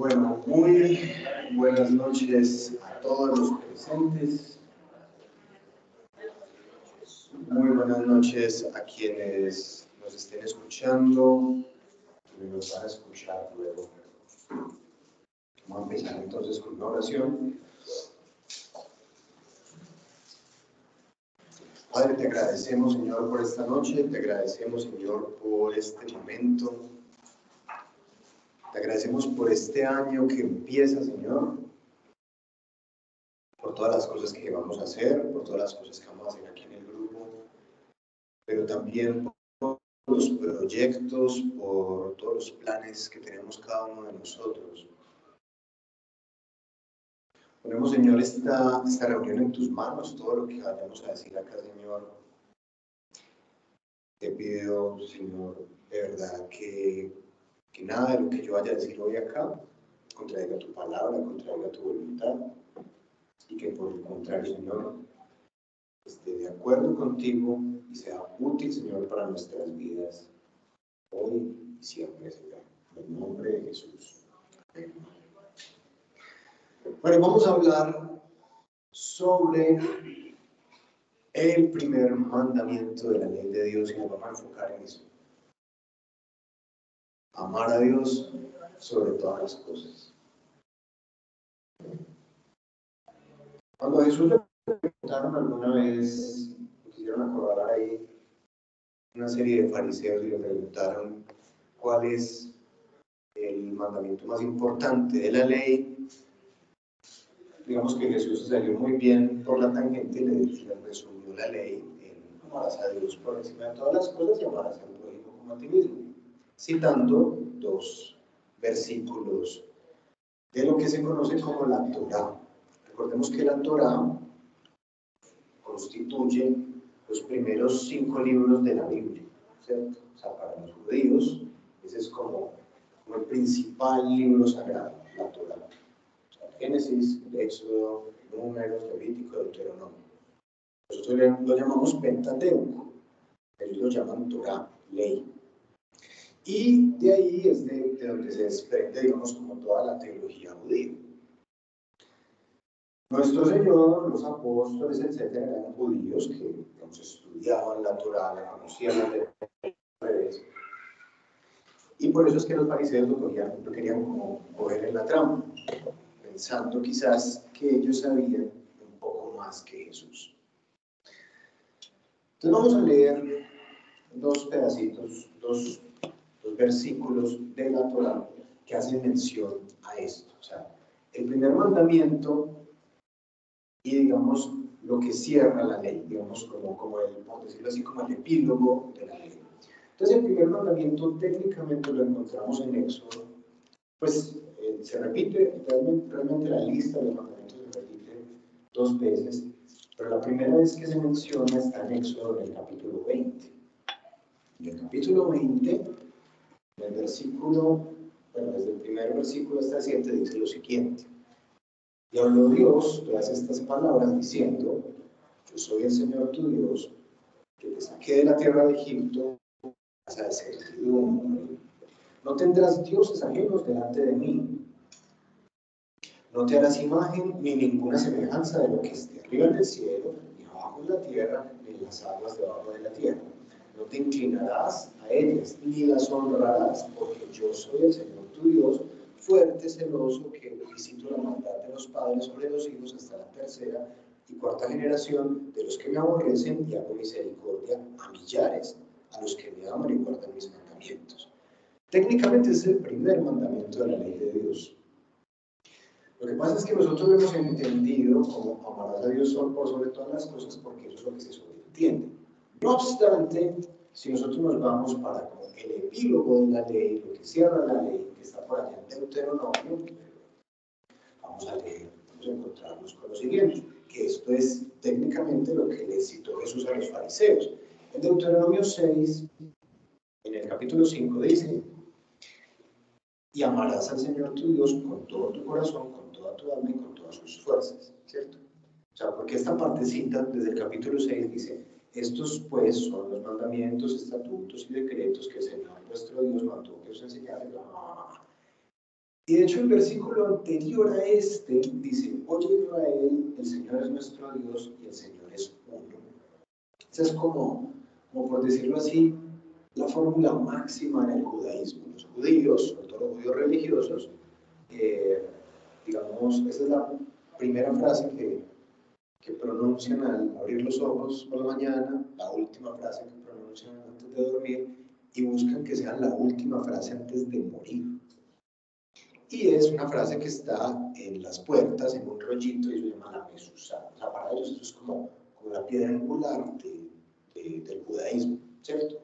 Bueno, muy buenas noches a todos los presentes. Muy buenas noches a quienes nos estén escuchando y nos van a escuchar luego. Vamos a empezar entonces con una oración. Padre, te agradecemos, Señor, por esta noche, te agradecemos, Señor, por este momento. Te agradecemos por este año que empieza, Señor, por todas las cosas que vamos a hacer, por todas las cosas que vamos a hacer aquí en el grupo, pero también por los proyectos, por todos los planes que tenemos cada uno de nosotros. Ponemos, Señor, esta, esta reunión en tus manos, todo lo que vayamos a decir acá, Señor. Te pido, Señor, de verdad, que, que nada de lo que yo vaya a decir hoy acá contraiga tu palabra, contraiga tu voluntad, y que por el contrario, Señor, esté de acuerdo contigo y sea útil, Señor, para nuestras vidas, hoy y siempre, Señor. En el nombre de Jesús. Bueno, vamos a hablar sobre el primer mandamiento de la ley de Dios y nos vamos a enfocar en eso. Amar a Dios sobre todas las cosas. Cuando Jesús le preguntaron alguna vez, quisieron acordar ahí una serie de fariseos y le preguntaron cuál es el mandamiento más importante de la ley, digamos que Jesús salió muy bien por la tangente y le, resumió la ley en amarás a Dios por encima de todas las cosas y amarás al prójimo como a ti mismo, citando dos versículos de lo que se conoce como la Torah. Recordemos que la Torah constituye los primeros cinco libros de la Biblia, ¿cierto? O sea, para los judíos, ese es como, como el principal libro sagrado, la Torah. Génesis, Éxodo, Números, Levítico, Deuteronomio. Nosotros lo llamamos Pentateuco, ellos lo llaman Torah, ley. Y de ahí es de, donde se desprende, digamos, como toda la teología judía. Nuestro Señor, los apóstoles, etcétera, eran judíos que digamos, estudiaban la Torah, la conocían la Y por eso es que los fariseos lo, lo querían como coger en la trampa pensando quizás que ellos sabían un poco más que Jesús. Entonces vamos a leer dos pedacitos, dos, dos versículos de la Torah que hacen mención a esto. O sea, el primer mandamiento y digamos lo que cierra la ley, digamos como, como el, por decirlo así, como el epílogo de la ley. Entonces el primer mandamiento técnicamente lo encontramos en Éxodo, pues se repite, realmente, la lista de los mandamientos se repite dos veces, pero la primera vez que se menciona está en Éxodo en el capítulo 20. En el capítulo 20, en el versículo, bueno, desde el primer versículo hasta el 7 dice lo siguiente. Y habló Dios todas estas palabras diciendo, yo soy el Señor tu Dios, que te saqué de la tierra de Egipto, hasta de servidumbre. No tendrás dioses ajenos delante de mí, no te harás imagen ni ninguna semejanza de lo que esté arriba en el cielo, ni abajo en la tierra, ni en las aguas debajo de la tierra. No te inclinarás a ellas, ni las honrarás, porque yo soy el Señor tu Dios, fuerte, celoso, que visito la maldad de los padres sobre los hijos hasta la tercera y cuarta generación de los que me aborrecen y hago misericordia a millares, a los que me aman y guardan mis mandamientos. Técnicamente es el primer mandamiento de la ley de Dios. Lo que pasa es que nosotros hemos entendido como amarás a Dios por sobre todas las cosas porque eso es lo que se sobreentiende. No obstante, si nosotros nos vamos para el epílogo de la ley, lo que cierra la ley, que está por allá en Deuteronomio, vamos a leer, vamos a encontrarnos con lo siguiente, que esto es técnicamente lo que le citó Jesús a los fariseos. En Deuteronomio 6, en el capítulo 5 dice, y amarás al Señor tu Dios con todo tu corazón, tu alma y con todas sus fuerzas, ¿cierto? O sea, porque esta partecita desde el capítulo 6 dice, estos pues son los mandamientos, estatutos y decretos que el Señor nuestro Dios mandó que os enseñara. Y de hecho el versículo anterior a este dice, oye Israel, el Señor es nuestro Dios y el Señor es uno. Esa es como, como por decirlo así, la fórmula máxima en el judaísmo. Los judíos, sobre todo los judíos religiosos, eh, digamos, esa es la primera frase que, que pronuncian al abrir los ojos por la mañana, la última frase que pronuncian antes de dormir y buscan que sea la última frase antes de morir. Y es una frase que está en las puertas, en un rollito, y se llama la mesusa. O sea, para ellos esto es como, como la piedra angular de, del judaísmo, ¿cierto?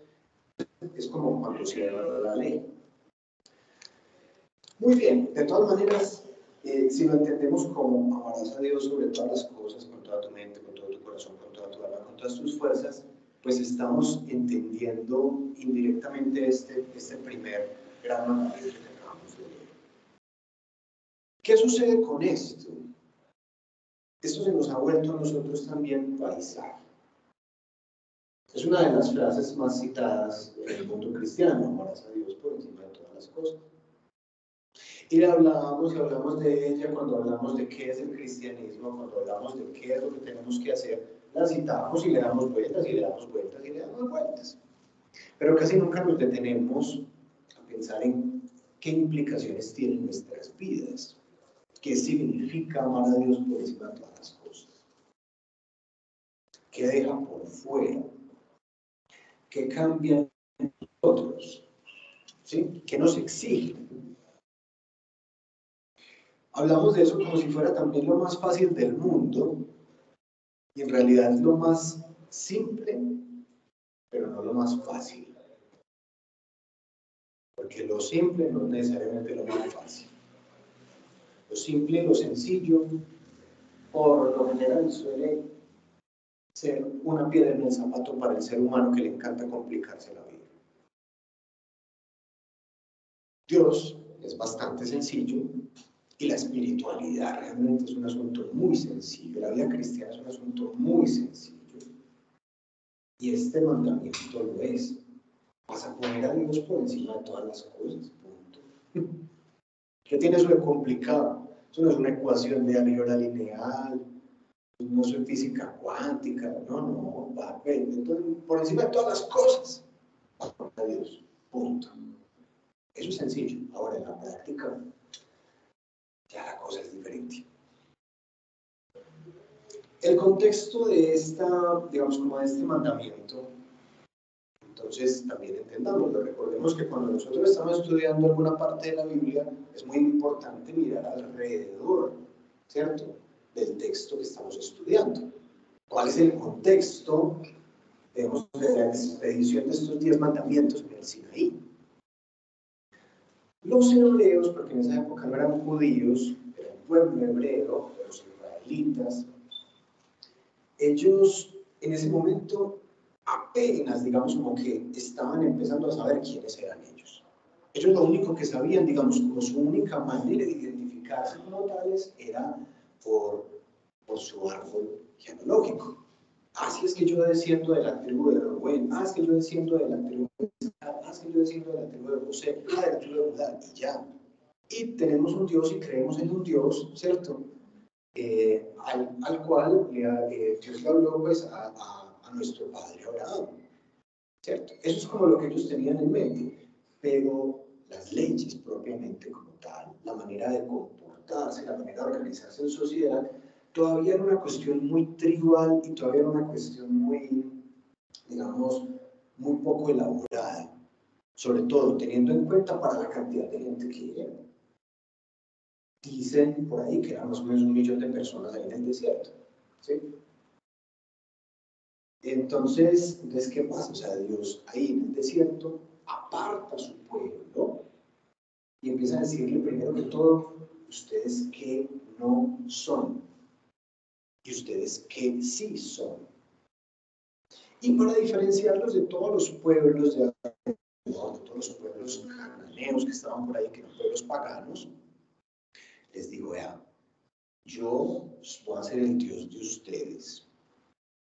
Es como cuando se la ley. Muy bien, de todas maneras, eh, si lo entendemos como amarás a Dios sobre todas las cosas, con toda tu mente, con todo tu corazón, con toda tu alma, con todas tus fuerzas, pues estamos entendiendo indirectamente este, este primer gran mandamiento que acabamos de leer. ¿Qué sucede con esto? Esto se nos ha vuelto a nosotros también paisaje. Es una de las frases más citadas en el mundo cristiano, amarás a Dios por encima de todas las cosas. Y hablábamos y hablamos de ella cuando hablamos de qué es el cristianismo, cuando hablamos de qué es lo que tenemos que hacer, la citamos y le damos vueltas y le damos vueltas y le damos vueltas. Pero casi nunca nos detenemos a pensar en qué implicaciones tienen nuestras vidas, qué significa amar a Dios por encima de todas las cosas, qué deja por fuera, qué cambia en nosotros, ¿sí? qué nos exige hablamos de eso como si fuera también lo más fácil del mundo, y en realidad es lo más simple, pero no lo más fácil. Porque lo simple no es necesariamente lo más fácil. Lo simple, lo sencillo, por lo general suele ser una piedra en el zapato para el ser humano que le encanta complicarse la vida. Dios es bastante sencillo, y la espiritualidad realmente es un asunto muy sencillo, la vida cristiana es un asunto muy sencillo. Y este mandamiento lo es. Vas a poner a Dios por encima de todas las cosas, punto. ¿Qué tiene eso de complicado? Eso no es una ecuación de álgebra lineal, no es física cuántica, no, no, va, entonces, por encima de todas las cosas, a Dios, punto. Eso es sencillo. Ahora, en la práctica, ya la cosa es diferente. El contexto de esta, digamos, como de este mandamiento, entonces también entendámoslo. Recordemos que cuando nosotros estamos estudiando alguna parte de la Biblia, es muy importante mirar alrededor, ¿cierto? Del texto que estamos estudiando. ¿Cuál es el contexto, digamos, de la expedición de estos diez mandamientos en el Sinaí? Los hebreos, porque en esa época no eran judíos, era un pueblo hebreo, los israelitas, ellos en ese momento apenas, digamos, como que estaban empezando a saber quiénes eran ellos. Ellos lo único que sabían, digamos, como su única manera de identificarse como tales era por, por su árbol genealógico. Así es que yo desciendo de la tribu de Rubén, así es que yo desciendo de la tribu de desciendo de de José, ah, de la de Judá, y ya. Y tenemos un Dios y creemos en un Dios, ¿cierto? Eh, al, al, cual eh, Dios le habló pues a, a, a, nuestro padre Abraham, ¿cierto? Eso es como lo que ellos tenían en mente, pero las leyes propiamente como tal, la manera de comportarse, la manera de organizarse en sociedad, todavía era una cuestión muy tribal y todavía era una cuestión muy, digamos, muy poco elaborada, sobre todo teniendo en cuenta para la cantidad de gente que era. Dicen por ahí que eran más o menos un millón de personas ahí en el desierto. ¿sí? Entonces, entonces, ¿qué pasa? O sea, Dios ahí en el desierto aparta a su pueblo y empieza a decirle primero que todo, ustedes que no son y ustedes que sí son. Y para diferenciarlos de todos los pueblos de, los pueblos cananeos que estaban por ahí, que eran pueblos paganos, les digo, vea, yo voy a ser el Dios de ustedes.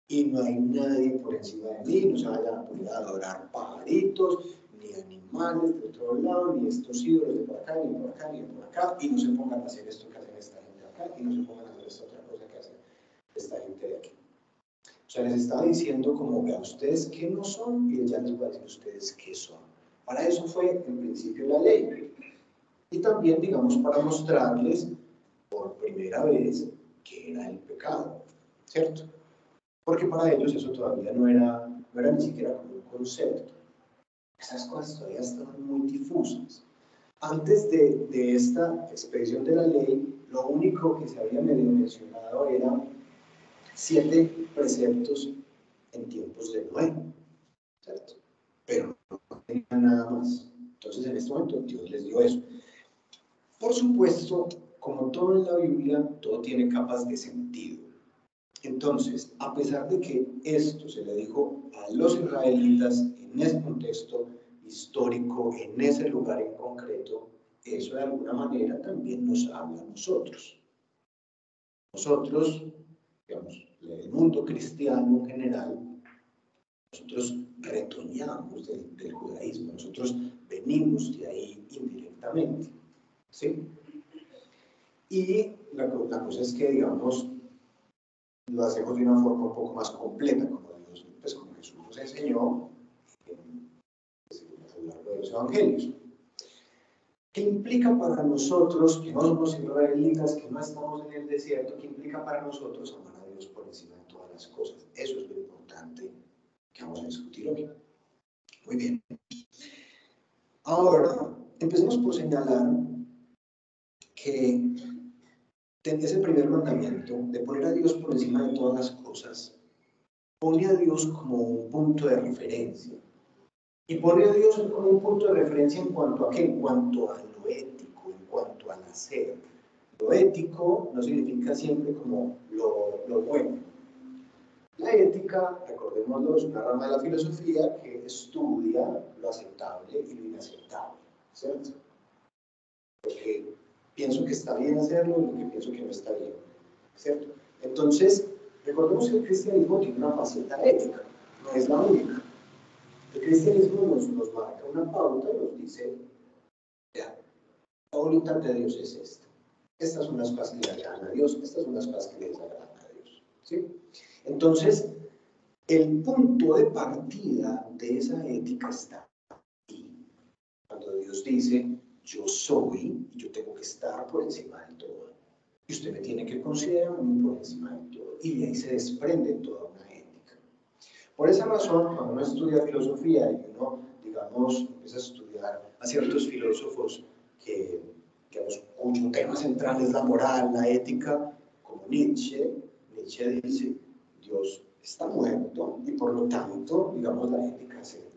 Y no hay nadie por encima de mí, no se vayan a poner a adorar pajaritos, ni animales de otro lado, ni estos ídolos de por acá, ni por acá, ni por acá, y no se pongan a hacer esto que hacen esta gente acá, y no se pongan a hacer esta otra cosa que hace esta gente de aquí. O sea, les estaba diciendo como, vean ustedes qué no son, y ya les voy a decir ustedes qué son. Para eso fue en principio la ley. Y también, digamos, para mostrarles por primera vez qué era el pecado, ¿cierto? Porque para ellos eso todavía no era, no era ni siquiera como un concepto. Esas cosas todavía estaban muy difusas. Antes de, de esta expedición de la ley, lo único que se había medio mencionado era siete preceptos en tiempos de Noé, ¿cierto? Pero nada más. Entonces, en este momento, Dios les dio eso. Por supuesto, como todo en la Biblia, todo tiene capas de sentido. Entonces, a pesar de que esto se le dijo a los israelitas en ese contexto histórico, en ese lugar en concreto, eso de alguna manera también nos habla a nosotros. Nosotros, digamos, el mundo cristiano en general, nosotros retoñamos del, judaísmo, nosotros venimos de ahí indirectamente. ¿sí? Y la, la, cosa es que, digamos, lo hacemos de una forma un poco más completa, como Dios, pues como Jesús nos enseñó pues, a lo largo de los evangelios. ¿Qué implica para nosotros, que no somos israelitas, que no estamos en el desierto, qué implica para nosotros amar a Dios por encima de todas las cosas? Eso es lo importante que vamos a discutir hoy. Muy bien. Ahora, empecemos por señalar que ese primer mandamiento de poner a Dios por encima de todas las cosas pone a Dios como un punto de referencia. Y pone a Dios como un punto de referencia en cuanto a qué? En cuanto a lo ético, en cuanto al hacer. Lo ético no significa siempre como lo, lo bueno. Ética, recordémoslo, es una rama de la filosofía que estudia lo aceptable y lo inaceptable, ¿cierto? Porque pienso que está bien hacerlo y lo que pienso que no está bien, ¿cierto? Entonces, recordemos que el cristianismo tiene una faceta ética, no es la única. El cristianismo nos, nos marca una pauta y nos dice, ya, la voluntad de Dios es esta. Estas son las cosas que le agradan a Dios, estas son las cosas que le desagradan a Dios. ¿sí? Entonces, el punto de partida de esa ética está aquí. Cuando Dios dice, yo soy y yo tengo que estar por encima de todo. Y usted me tiene que considerar por encima de todo. Y de ahí se desprende toda una ética. Por esa razón, cuando uno estudia filosofía y uno, digamos, empieza a estudiar a ciertos filósofos que, digamos, cuyo tema central es la moral, la ética, como Nietzsche, Nietzsche dice, Dios está muerto y por lo tanto, digamos, la ética se,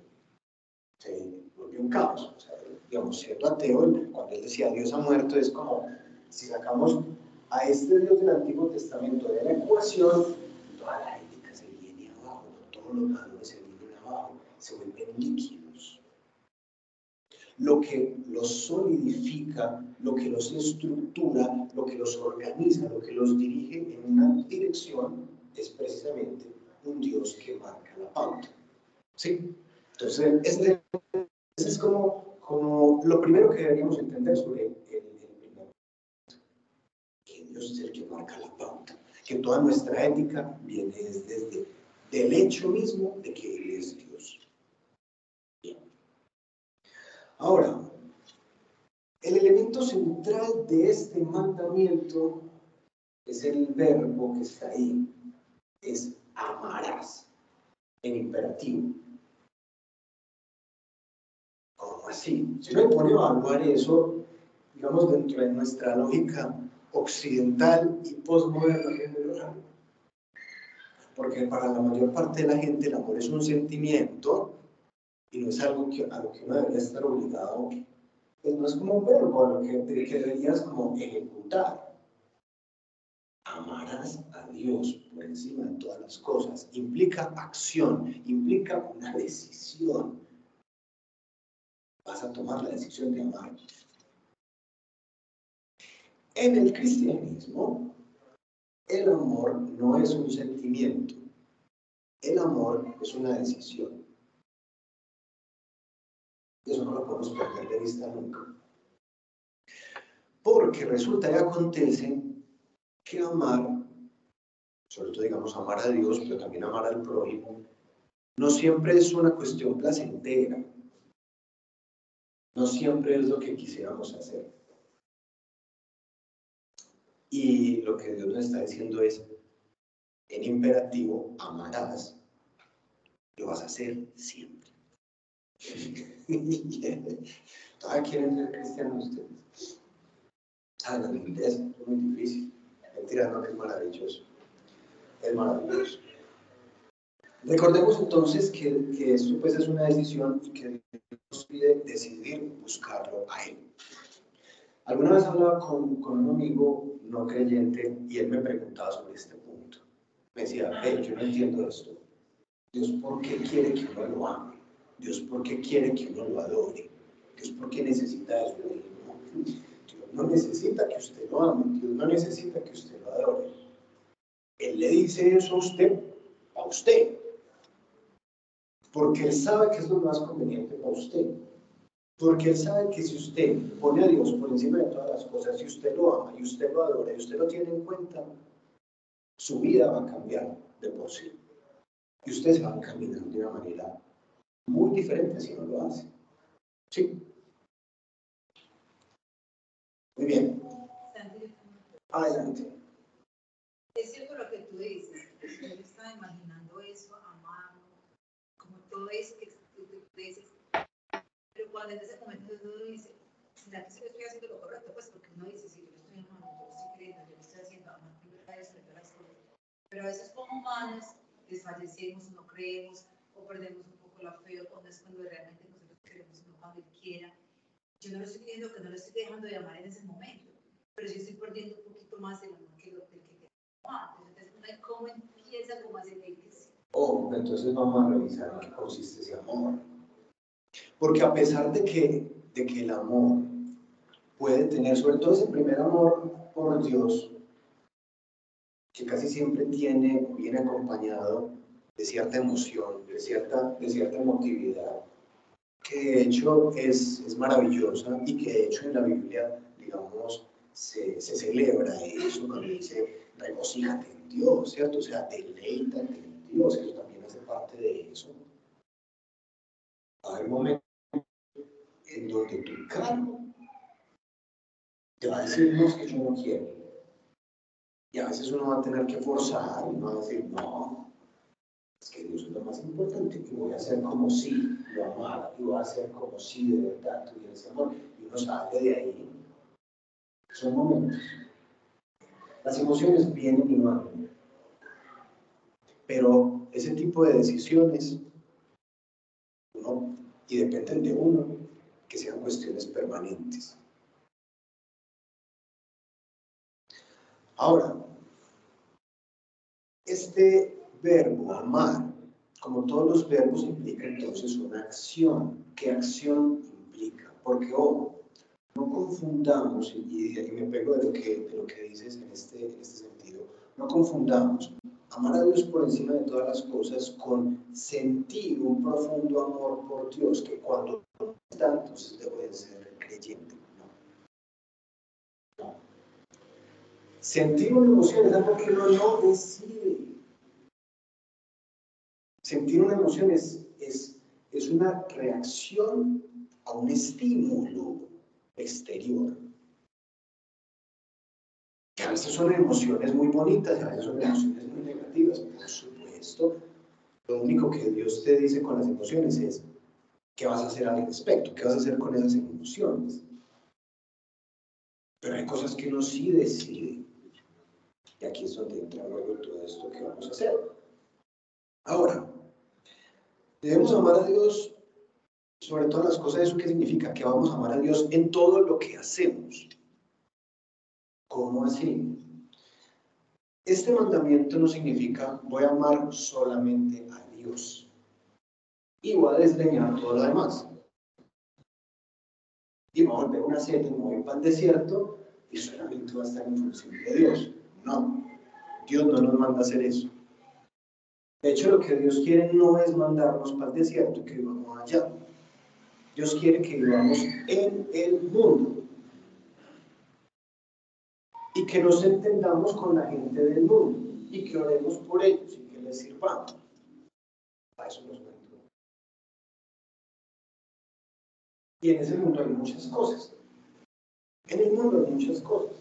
se volvió un caos. O sea, digamos, siendo ateo, cuando él decía Dios ha muerto, es como si sacamos a este Dios del Antiguo Testamento de la ecuación, toda la ética se viene abajo, todos los valores se vienen abajo, se vuelven líquidos. Lo que los solidifica, lo que los estructura, lo que los organiza, lo que los dirige en una dirección es precisamente un Dios que marca la pauta. ¿Sí? Entonces, este, este es como como lo primero que deberíamos entender sobre el, primer que Dios es el que marca la pauta, que toda nuestra ética viene desde, el hecho mismo de que Él es Dios. Ahora, el elemento central de este mandamiento es el verbo que está ahí, es amarás, en imperativo así. Si uno pone a evaluar eso, digamos, dentro de nuestra lógica occidental y postmoderna. Porque para la mayor parte de la gente el amor es un sentimiento y no es algo que, a lo que uno debería estar obligado. Pues no es como un verbo a lo que, que deberías como ejecutar. Amarás a Dios encima de todas las cosas. Implica acción, implica una decisión vas a tomar la decisión de amar. En el cristianismo, el amor no es un sentimiento, el amor es una decisión. eso no lo podemos perder de vista nunca. Porque resulta y acontece que amar, sobre todo digamos amar a Dios, pero también amar al prójimo, no siempre es una cuestión placentera. No siempre es lo que quisiéramos hacer. Y lo que Dios nos está diciendo es, en imperativo, amarás, lo vas a hacer siempre. Todavía quieren ser cristianos ustedes. Ah, es muy difícil. Mentira, no, es maravilloso. Maravilloso. Recordemos entonces que, que esto pues es una decisión y que Dios pide decidir buscarlo a Él. Alguna vez hablaba con, con un amigo no creyente y él me preguntaba sobre este punto. Me decía, hey, yo no entiendo esto. Dios, ¿por qué quiere que uno lo ame? Dios, ¿por qué quiere que uno lo adore? Dios, ¿por qué necesita eso? Dios no necesita que usted lo ame, Dios no necesita que usted lo adore. Él le dice eso a usted, a usted, porque Él sabe que es lo más conveniente para usted. Porque Él sabe que si usted pone a Dios por encima de todas las cosas, si usted lo ama y usted lo adora y usted lo tiene en cuenta, su vida va a cambiar de por sí. Y usted se va a caminar de una manera muy diferente si no lo hace. ¿Sí? Muy bien. Adelante. Es cierto lo que tú dices. Yo estaba imaginando eso, amando, como todo eso que tú dices. Pero cuando en ese momento uno dice, ¿será que estoy haciendo lo correcto? Pues porque uno dice, sí, yo lo estoy amando, yo lo estoy creyendo, yo lo estoy haciendo, amando esto, las cosas. Pero a veces como humanos desfallecemos, no creemos, o perdemos un poco la fe, o no es cuando realmente nosotros queremos, no cuando Él quiera yo no lo estoy diciendo que no lo estoy dejando de amar en ese momento, pero sí estoy perdiendo un poquito más el amor que lo que tengo antes. Entonces, ¿cómo empieza? ¿Cómo hace que sí? Oh, entonces vamos a revisar en qué consiste ese amor. Porque a pesar de que, de que el amor puede tener, sobre todo ese primer amor por Dios, que casi siempre tiene, viene acompañado de cierta emoción, de cierta, de cierta emotividad, que de hecho es, es maravillosa y que de hecho en la Biblia, digamos, se, se celebra eso cuando dice regocíjate en Dios, ¿cierto? O sea, deleítate Dios, eso también hace parte de eso. Hay momentos en donde tu carne te va a decir, no, es que yo no quiero. Y a veces uno va a tener que forzar, uno va a decir, no, es que Dios es lo más importante y voy a hacer como si lo amara y voy a hacer como si de verdad tuviera ese amor y uno sale de ahí. Son momentos. Las emociones vienen y van. Pero ese tipo de decisiones, y dependen de uno, que sean cuestiones permanentes. Ahora, este verbo amar, como todos los verbos, implica entonces una acción. ¿Qué acción implica? Porque, ojo, no confundamos, y, me pego de lo que, de lo que dices en este, en este sentido, no confundamos amar a Dios por encima de todas las cosas con sentir un profundo amor por Dios, que cuando no está, entonces debo de ser creyente. No. Sentir una emoción es algo que uno no decide. Sentir una emoción es, es, es una reacción a un estímulo exterior. A veces son emociones muy bonitas y a veces son emociones muy negativas, por supuesto. Lo único que Dios te dice con las emociones es qué vas a hacer al respecto, qué vas a hacer con esas emociones. Pero hay cosas que uno sí decide. Y aquí es donde entra luego todo esto que vamos a hacer. Ahora, Debemos amar a Dios sobre todas las cosas. ¿Eso qué significa? Que vamos a amar a Dios en todo lo que hacemos. ¿Cómo así? Este mandamiento no significa voy a amar solamente a Dios y voy a desdeñar todo lo demás. Y me voy a volver una seta, me voy para desierto y solamente va a estar en función de Dios. No, Dios no nos manda a hacer eso. De hecho, lo que Dios quiere no es mandarnos para el desierto y que vivamos allá. Dios quiere que vivamos en el mundo y que nos entendamos con la gente del mundo y que oremos por ellos y que les sirvamos. Para eso nos mandó. Y en ese mundo hay muchas cosas. En el mundo hay muchas cosas.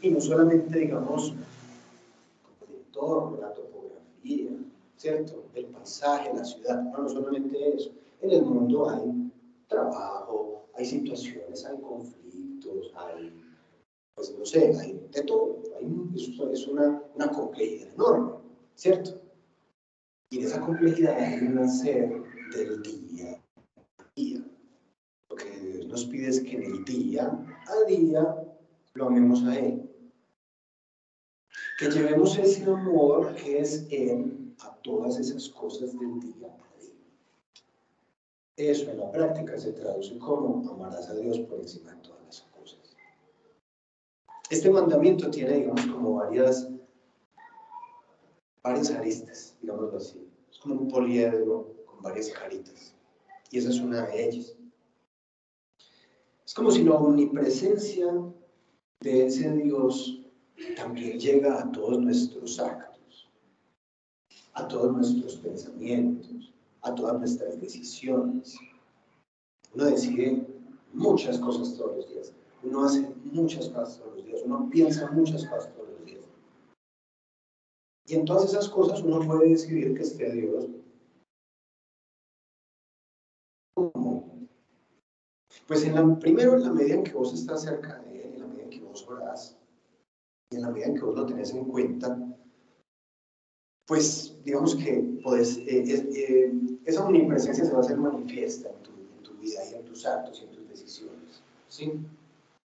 Y no solamente, digamos, el entorno, la topografía, ¿cierto? El paisaje, la ciudad, no, no solamente eso. En el mundo hay trabajo, hay situaciones, hay conflictos, hay, pues no sé, hay de todo. Hay, es una, una complejidad enorme, ¿cierto? Y esa complejidad hay un nacer del día a día. Lo que Dios nos pide es que en el día a día lo amemos a Él. Que llevemos ese amor que es Él a todas esas cosas del día a día. Eso en la práctica se traduce como amarás a Dios por encima de cosas. Este mandamiento tiene, digamos, como varias, varias aristas, digámoslo así. Es como un poliedro con varias caritas. Y esa es una de ellas. Es como si la omnipresencia de ese Dios también llega a todos nuestros actos, a todos nuestros pensamientos, a todas nuestras decisiones. Uno decide muchas cosas todos los días, uno hace muchas cosas uno piensa muchas cosas todos los días. Y en todas esas cosas uno puede decidir que esté Dios. ¿Cómo? Pues en la, primero en la medida en que vos estás cerca de Él, en la medida en que vos orás, y en la medida en que vos lo tenés en cuenta, pues digamos que podés, eh, eh, esa omnipresencia se va a hacer manifiesta en tu, en tu, vida y en tus actos y en tus decisiones. ¿sí?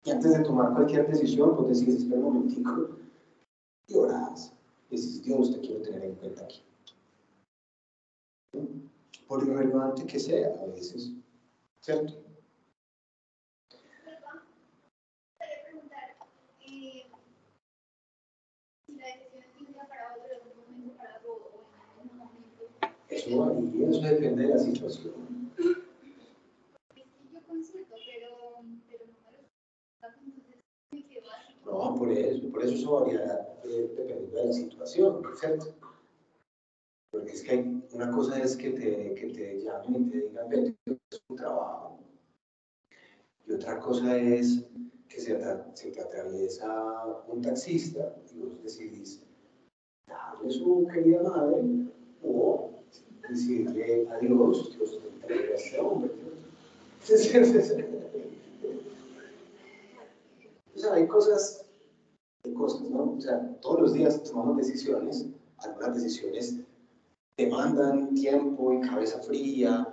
Y antes de tomar cualquier decisión, vos decís, espera un momentico, y orás. Dices, Dios, te quiero tener en cuenta aquí. Por irrelevante que sea a veces, ¿cierto? Eso varía, eso depende de la situación. No, por varía eh, dependiendo de la situación, ¿cierto? Porque es que una cosa es que te, que te llamen y te digan, vete, es un trabajo. Y otra cosa es que se, te atraviesa un taxista y vos decidís darle su querida madre o decirle adiós, Dios te entrega a ese hombre. sea, hay cosas, cosas, ¿no? O sea, todos los días tomamos decisiones, algunas decisiones demandan tiempo y cabeza fría,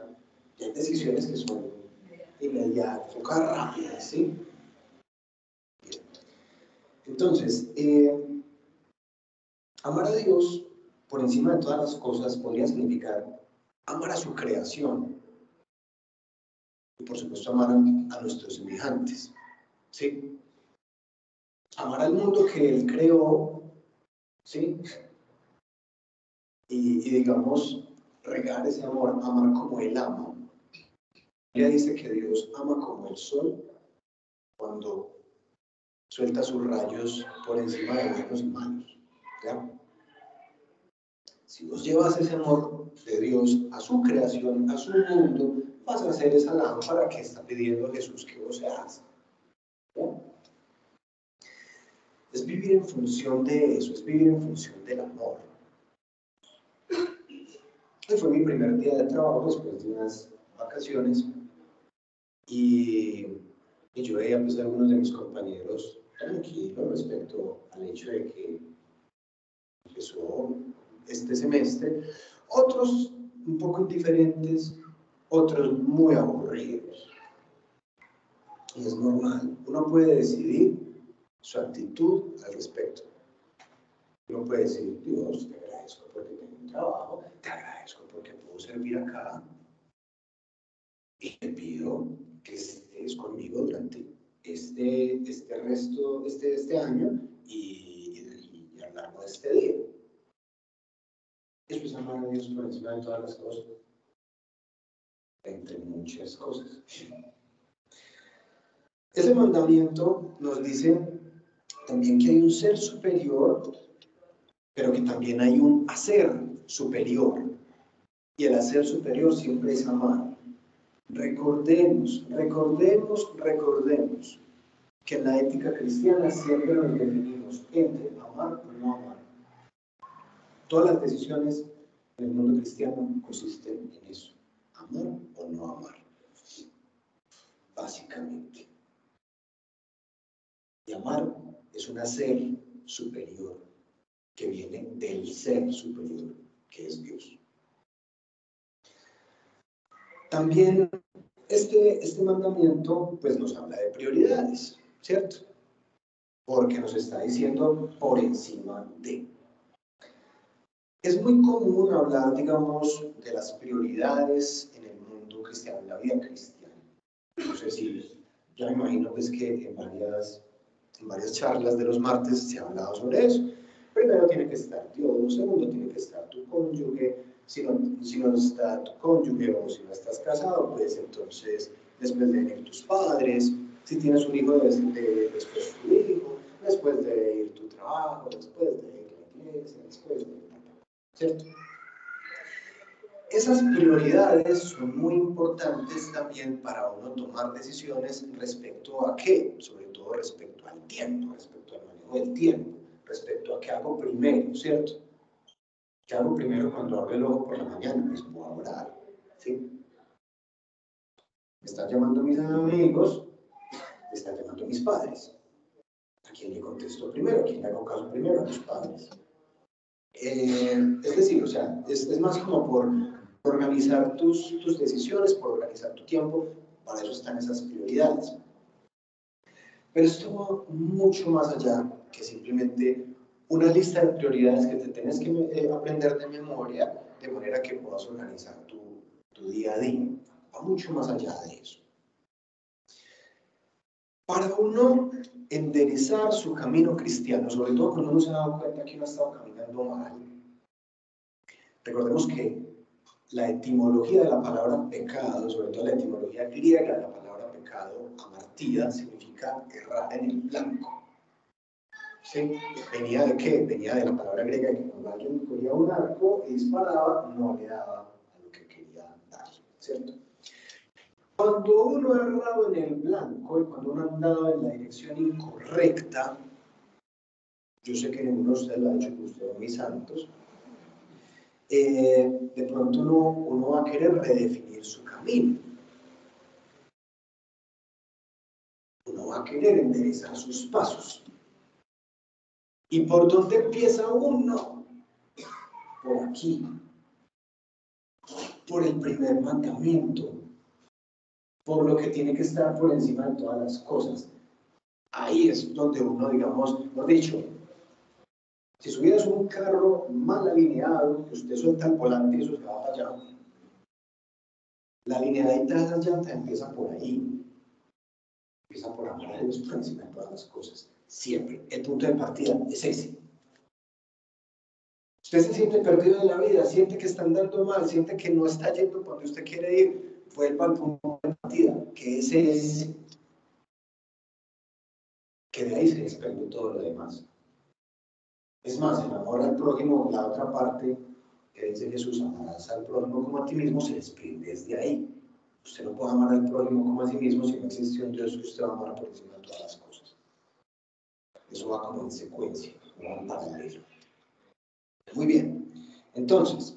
y hay decisiones que son inmediatas, rápidas, ¿sí? Entonces, eh, amar a Dios por encima de todas las cosas podría significar amar a su creación y por supuesto amar a, nuestros semejantes. ¿Sí? Amar al mundo que Él creó, ¿sí? Y, digamos, regar ese amor, amar como Él ama. Ella dice que Dios ama como el sol cuando suelta sus rayos por encima de buenos y malos. ¿ya? Si vos llevas ese amor de Dios a su creación, a su mundo, vas a hacer esa lámpara que está pidiendo Jesús que vos seas. Es vivir en función de eso, es vivir en función del amor. Hoy fue mi primer día de trabajo después de unas vacaciones y, y yo veía pues, a algunos de mis compañeros tranquilos respecto al hecho de que empezó este semestre, otros un poco indiferentes, otros muy aburridos. Y es normal, uno puede decidir su actitud al respecto. Uno puede decir, Dios, te agradezco porque tengo un trabajo, te agradezco porque puedo servir acá. Y te pido que estés conmigo durante este, este resto, este, este año y, y, y a lo largo de este día. Eso es amar a Dios por encima de todas las cosas. entre muchas cosas. Ese mandamiento nos dice también que hay un ser superior, pero que también hay un hacer superior. Y el hacer superior siempre es amar. Recordemos, recordemos, recordemos que en la ética cristiana siempre nos definimos entre amar o no amar. Todas las decisiones en el mundo cristiano consisten en eso, amar o no amar, básicamente. Y amar es un hacer superior que viene del ser superior, que es Dios. También este, este mandamiento pues nos habla de prioridades, ¿cierto? Porque nos está diciendo por encima de. Es muy común hablar, digamos, de las prioridades en el mundo cristiano, en la vida cristiana. No sé si, ya me imagino pues que en varias en varias charlas de los martes se ha hablado sobre eso. Primero tiene que estar Dios, segundo tiene que estar tu cónyuge, si no, si no está tu cónyuge o si no estás casado, pues entonces después de venir tus padres, si tienes un hijo, de, después tu hijo, después de ir tu trabajo, después de ir la iglesia, después de... ¿Cierto? Esas prioridades son muy importantes también para uno tomar decisiones respecto a qué, sobre todo respecto al tiempo, respecto al manejo del tiempo, respecto a qué hago primero, ¿cierto? ¿Qué hago primero cuando abro el ojo por la mañana? Pues a orar, ¿sí? Me están llamando mis amigos, me están llamando mis padres. ¿A quién le contesto primero? ¿A quién le hago caso primero? A mis padres. Eh, es decir, o sea, es, es más como por organizar tus, tus decisiones, por organizar tu tiempo, para eso están esas prioridades. Pero esto va mucho más allá que simplemente una lista de prioridades que te tienes que eh, aprender de memoria de manera que puedas organizar tu, tu día a día. Va mucho más allá de eso. Para uno enderezar su camino cristiano, sobre todo cuando uno se ha dado cuenta que uno ha estado caminando mal, recordemos que la etimología de la palabra pecado, sobre todo la etimología griega de la palabra pecado, amartida, significa errar en el blanco. ¿Sí? ¿Venía de qué? Venía de la palabra griega que cuando alguien cogía un arco y disparaba, no le daba a lo que quería dar, ¿cierto? Cuando uno ha errado en el blanco y cuando uno ha andado en la dirección incorrecta, yo sé que ninguno de ustedes lo ha hecho, son mis santos, eh, de pronto uno, uno va a querer redefinir su camino. Uno va a querer enderezar sus pasos. ¿Y por dónde empieza uno? Por aquí. Por el primer mandamiento. Por lo que tiene que estar por encima de todas las cosas. Ahí es donde uno, digamos, lo dicho, si subieras un carro mal alineado, que usted suelta el volante y eso se va para allá, la alineadita de esas llantas empieza por ahí. Empieza por amar a Dios por encima de todas las cosas. Siempre. El punto de partida es ese. Usted se siente perdido en la vida, siente que está andando mal, siente que no está yendo por donde usted quiere ir. Vuelva al punto de partida, que ese es. Que de ahí se desprende todo lo demás. Es más, el amor al prójimo, la otra parte que dice Jesús, amarás al prójimo como a ti mismo, se desprende desde ahí. Usted no puede amar al prójimo como a sí mismo si no existe un Dios que usted va a amar por encima de todas las cosas. Eso va como en secuencia, no en paralelo. Muy bien. Entonces,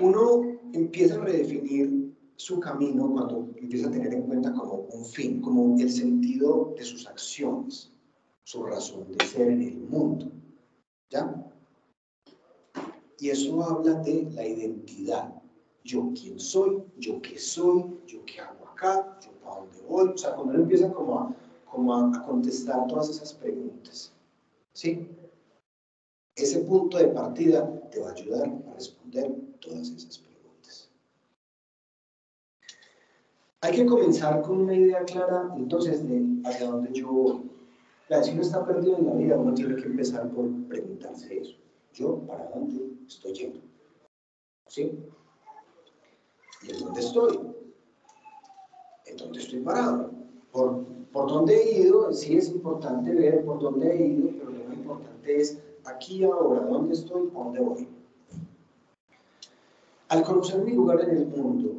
uno empieza a redefinir su camino cuando empieza a tener en cuenta como un fin, como el sentido de sus acciones su razón de ser en el mundo. ¿Ya? Y eso habla de la identidad. Yo quién soy, yo qué soy, yo qué hago acá, yo para dónde voy. O sea, cuando uno empieza como a, como a, contestar todas esas preguntas. ¿Sí? Ese punto de partida te va a ayudar a responder todas esas preguntas. Hay que comenzar con una idea clara entonces de hacia dónde yo voy si uno está perdido en la vida, uno tiene que empezar por preguntarse eso. ¿Yo para dónde estoy yendo? ¿Sí? ¿Y en dónde estoy? ¿En dónde estoy parado? ¿Por, por dónde he ido? Sí es importante ver por dónde he ido, pero lo más importante es aquí ahora, dónde estoy, dónde voy. Al conocer mi lugar en el mundo,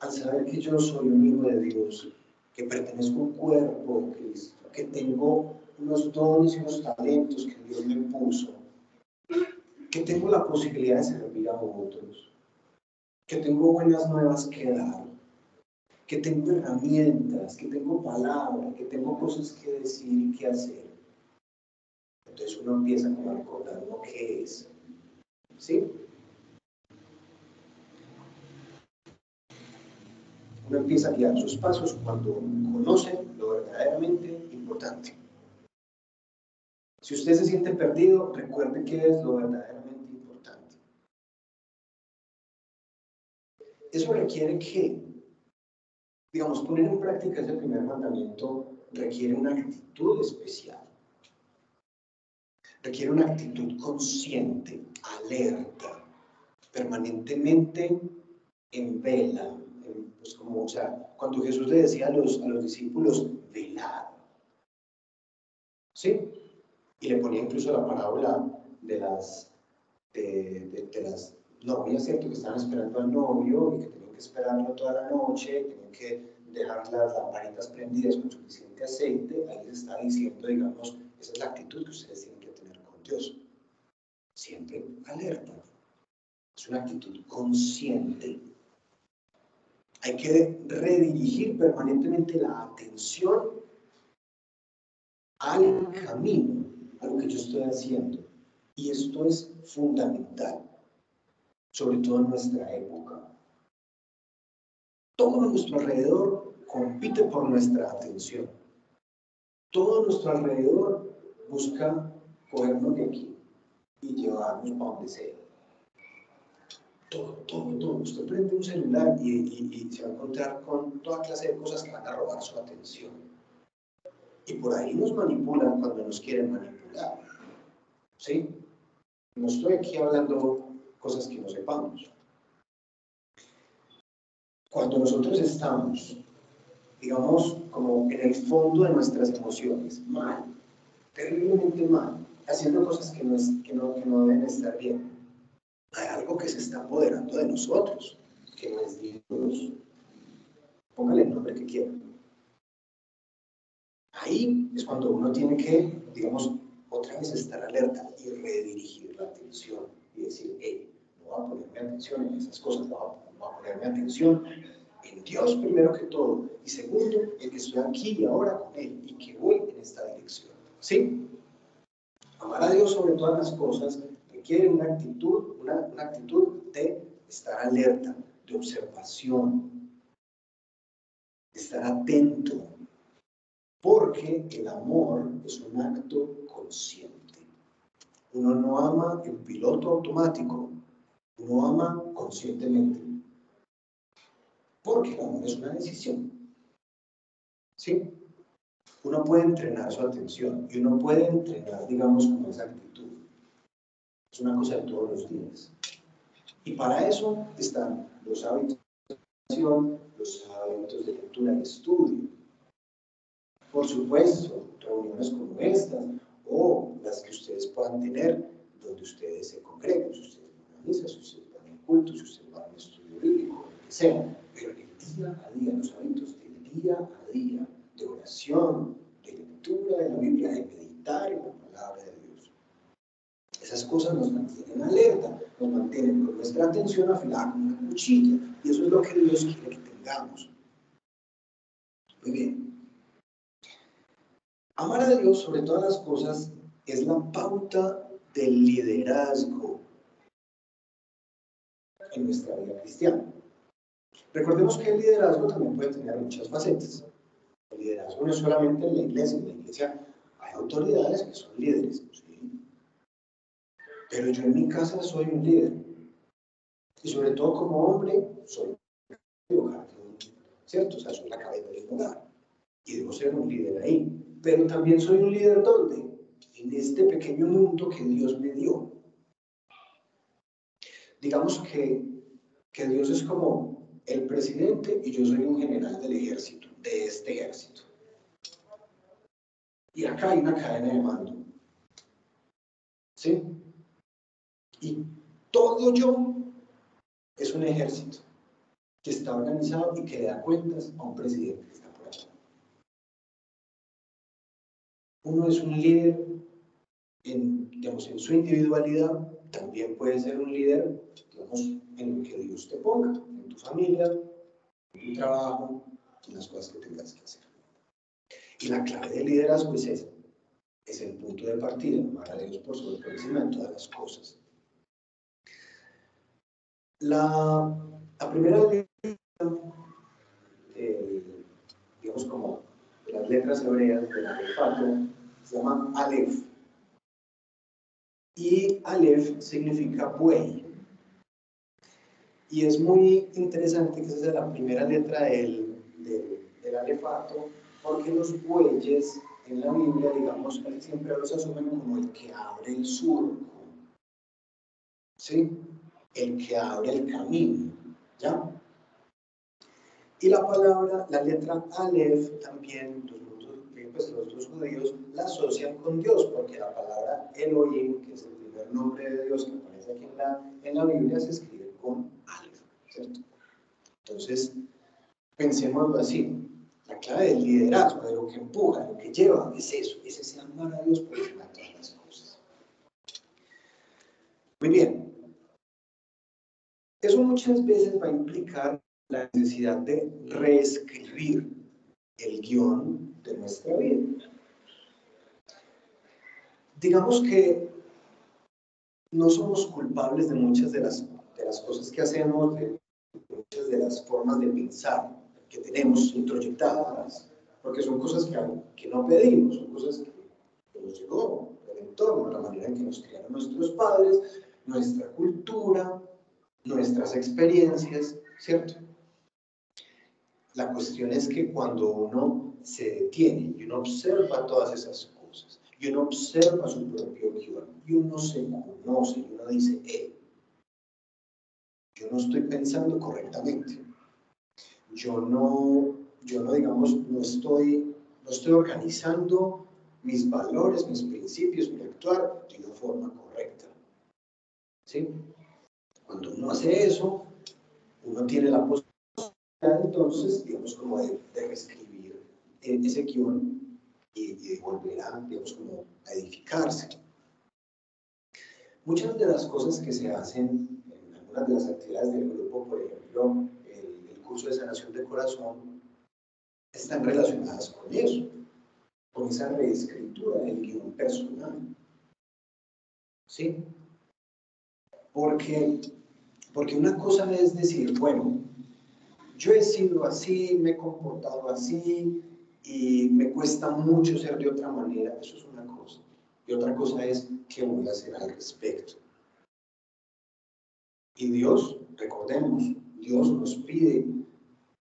al saber que yo soy un hijo de Dios, que pertenezco a un cuerpo de Cristo, que tengo unos dones y unos talentos que Dios me puso, que tengo la posibilidad de servir a otros, que tengo buenas nuevas que dar, que tengo herramientas, que tengo palabras, que tengo cosas que decir y que hacer. Entonces uno empieza a recordar lo que es. ¿Sí? Uno empieza a guiar sus pasos cuando conoce lo verdaderamente importante. Si usted se siente perdido, recuerde qué es lo verdaderamente importante. Eso requiere que, digamos, poner en práctica ese primer mandamiento requiere una actitud especial. Requiere una actitud consciente, alerta, permanentemente en vela, pues como, o sea, cuando Jesús le decía a los, a los discípulos, velad. ¿Sí? Y le ponía incluso la parábola de las, de, de, las novias, ¿cierto? Que estaban esperando al novio y que tenían que esperarlo toda la noche, tenían que dejar las lamparitas prendidas con suficiente aceite. Ahí les está diciendo, digamos, esa es la actitud que ustedes tienen que tener con Dios. Siempre alerta. Es una actitud consciente hay que redirigir permanentemente la atención al camino, a lo que yo estoy haciendo. Y esto es fundamental, sobre todo en nuestra época. Todo nuestro alrededor compite por nuestra atención. Todo nuestro alrededor busca cogernos de aquí y llevarnos para donde sea todo, todo, todo. Usted prende un celular y, se va a encontrar con toda clase de cosas que van a robar su atención. Y por ahí nos manipulan cuando nos quieren manipular. ¿Sí? No estoy aquí hablando cosas que no sepamos. Cuando nosotros estamos, digamos, como en el fondo de nuestras emociones, mal, terriblemente mal, haciendo cosas que no, que no, que no deben estar bien, que se está apoderando de nosotros, que no es Dios. Póngale el nombre que quiera. Ahí es cuando uno tiene que, digamos, otra vez estar alerta y redirigir la atención y decir, hey, no voy a ponerme atención en esas cosas, no voy a ponerme atención en Dios primero que todo y segundo, en que estoy aquí y ahora con Él y que voy en esta dirección. ¿Sí? Amar a Dios sobre todas las cosas requiere una actitud, una, actitud de estar alerta, de observación, de estar atento, porque el amor es un acto consciente. Uno no ama en piloto automático, uno ama conscientemente. Porque el amor es una decisión. ¿Sí? Uno puede entrenar su atención y uno puede entrenar, digamos, como esa actitud. Una cosa de todos los días. Y para eso están los hábitos de oración, los hábitos de lectura y estudio. Por supuesto, reuniones como estas o las que ustedes puedan tener donde ustedes se congregan, si ustedes van a misa, si ustedes van a culto, si ustedes van a estudio bíblico, lo que sea. Pero el día a día, los hábitos del día a día, de oración, de lectura de la Biblia, de meditar en la esas cosas nos mantienen alerta, nos mantienen con nuestra atención afilada como una cuchilla. Y eso es lo que Dios quiere que tengamos. Muy bien. Amar a Dios sobre todas las cosas es la pauta del liderazgo en nuestra vida cristiana. Recordemos que el liderazgo también puede tener muchas facetas. El liderazgo no es solamente en la iglesia, en la iglesia hay autoridades que son líderes, pero yo en mi casa soy un líder. Y sobre todo como hombre, soy un hogar, ¿cierto? O sea, soy la cabeza del hogar. Y debo ser un líder ahí. Pero también soy un líder donde? En este pequeño mundo que Dios me dio. Digamos que que Dios es como el presidente y yo soy un general del ejército, de este ejército. Y acá hay una cadena de mando. ¿Sí? Y todo yo es un ejército que está organizado y que le da cuentas a un presidente que está por allá. Uno es un líder en, digamos, en su individualidad, también puede ser un líder, digamos, en lo que Dios te ponga, en tu familia, en tu trabajo, en las cosas que tengas que hacer. Y la clave del liderazgo es esa, es el punto de partida, amar a Dios por sobre por de todas las cosas. La, la primera digamos como las letras hebreas del alefato, se llama Aleph. Y Aleph significa buey. Y es muy interesante que esa sea la primera letra del, del, del alefato, porque los bueyes en la Biblia, digamos, siempre los asumen como el que abre el surco. ¿Sí? El que abre el camino. ¿Ya? Y la palabra, la letra Aleph, también los, pues, los dos judíos la asocian con Dios, porque la palabra Elohim, que es el primer nombre de Dios que aparece aquí en la, en la Biblia, se escribe con Aleph, ¿cierto? Entonces, pensémoslo así. La clave del liderazgo, de lo que empuja, lo que lleva, es eso, es ese amar a Dios por encima de todas las cosas. Muy bien. Eso muchas veces va a implicar la necesidad de reescribir el guion de nuestra vida. Digamos que no somos culpables de muchas de las, de las cosas que hacemos, de muchas de las formas de pensar que tenemos introyectadas, porque son cosas que, que no pedimos, son cosas que, nos llegó del entorno, la manera en que nos criaron nuestros padres, nuestra cultura, nuestras experiencias, ¿cierto? La cuestión es que cuando uno se detiene y uno observa todas esas cosas, y uno observa su propio guion, y uno se conoce, y uno dice, eh, yo no estoy pensando correctamente, yo no, yo no digamos, no estoy, no estoy organizando mis valores, mis principios, mi actuar de una forma correcta. ¿Sí? Cuando uno hace eso, uno tiene la posibilidad entonces, digamos, como de, reescribir ese guion y, y, de volver a, digamos, como a edificarse. Muchas de las cosas que se hacen en algunas de las actividades del grupo, por ejemplo, el, curso de sanación de corazón, están relacionadas con eso, con esa reescritura del guion personal. ¿Sí? Porque, porque una cosa es decir, bueno, yo he sido así, me he comportado así y me cuesta mucho ser de otra manera, eso es una cosa. Y otra cosa es qué voy a hacer al respecto. Y Dios, recordemos, Dios nos pide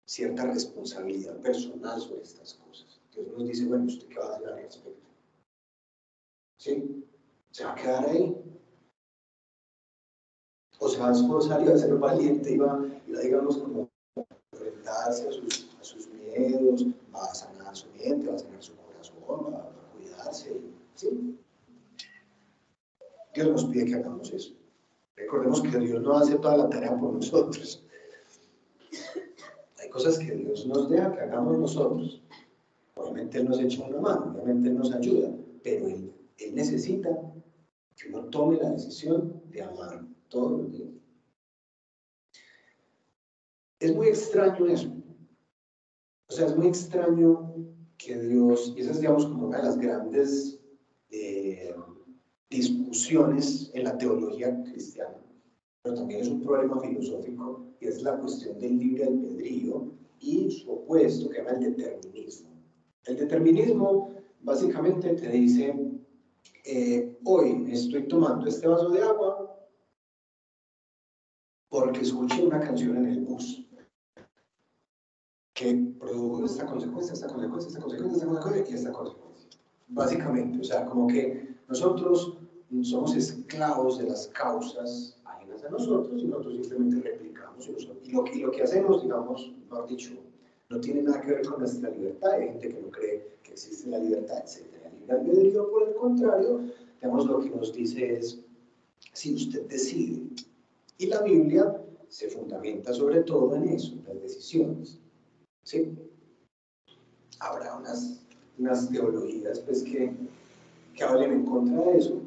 cierta responsabilidad personal sobre estas cosas. Dios nos dice, bueno, ¿usted qué va a hacer al respecto? ¿Sí? ¿Se va a quedar ahí? ¿O se va a ser valiente y va, y digamos, como sus, a sus miedos, va a sanar su mente, va a sanar su corazón, va, a cuidarse. ¿sí? Dios nos pide que hagamos eso. Recordemos que Dios no hace toda la tarea por nosotros. Hay cosas que Dios nos deja que hagamos nosotros. Obviamente Él nos echa una mano, obviamente Él nos ayuda, pero Él, él necesita que uno tome la decisión de amar todos los días. Es muy extraño eso. O sea, es muy extraño que Dios, y esa es, digamos, como una de las grandes eh, discusiones en la teología cristiana, pero también es un problema filosófico, y es la cuestión del libre albedrío y su opuesto, que llama el determinismo. El determinismo básicamente te dice, eh, hoy estoy tomando este vaso de agua escuché una canción en el bus que produjo esta consecuencia, esta consecuencia, esta consecuencia, esta consecuencia y esta consecuencia. Básicamente, o sea, como que nosotros somos esclavos de las causas ajenas a nosotros y nosotros simplemente replicamos y, lo, que, lo que hacemos, digamos, mejor dicho, no tiene nada que ver con nuestra libertad. Hay gente que no cree que existe la libertad, etc. El por el contrario, digamos, lo que nos dice es, si usted decide, y la Biblia se fundamenta sobre todo en eso, las decisiones. ¿sí? Habrá unas, unas teologías pues, que, que hablen en contra de eso,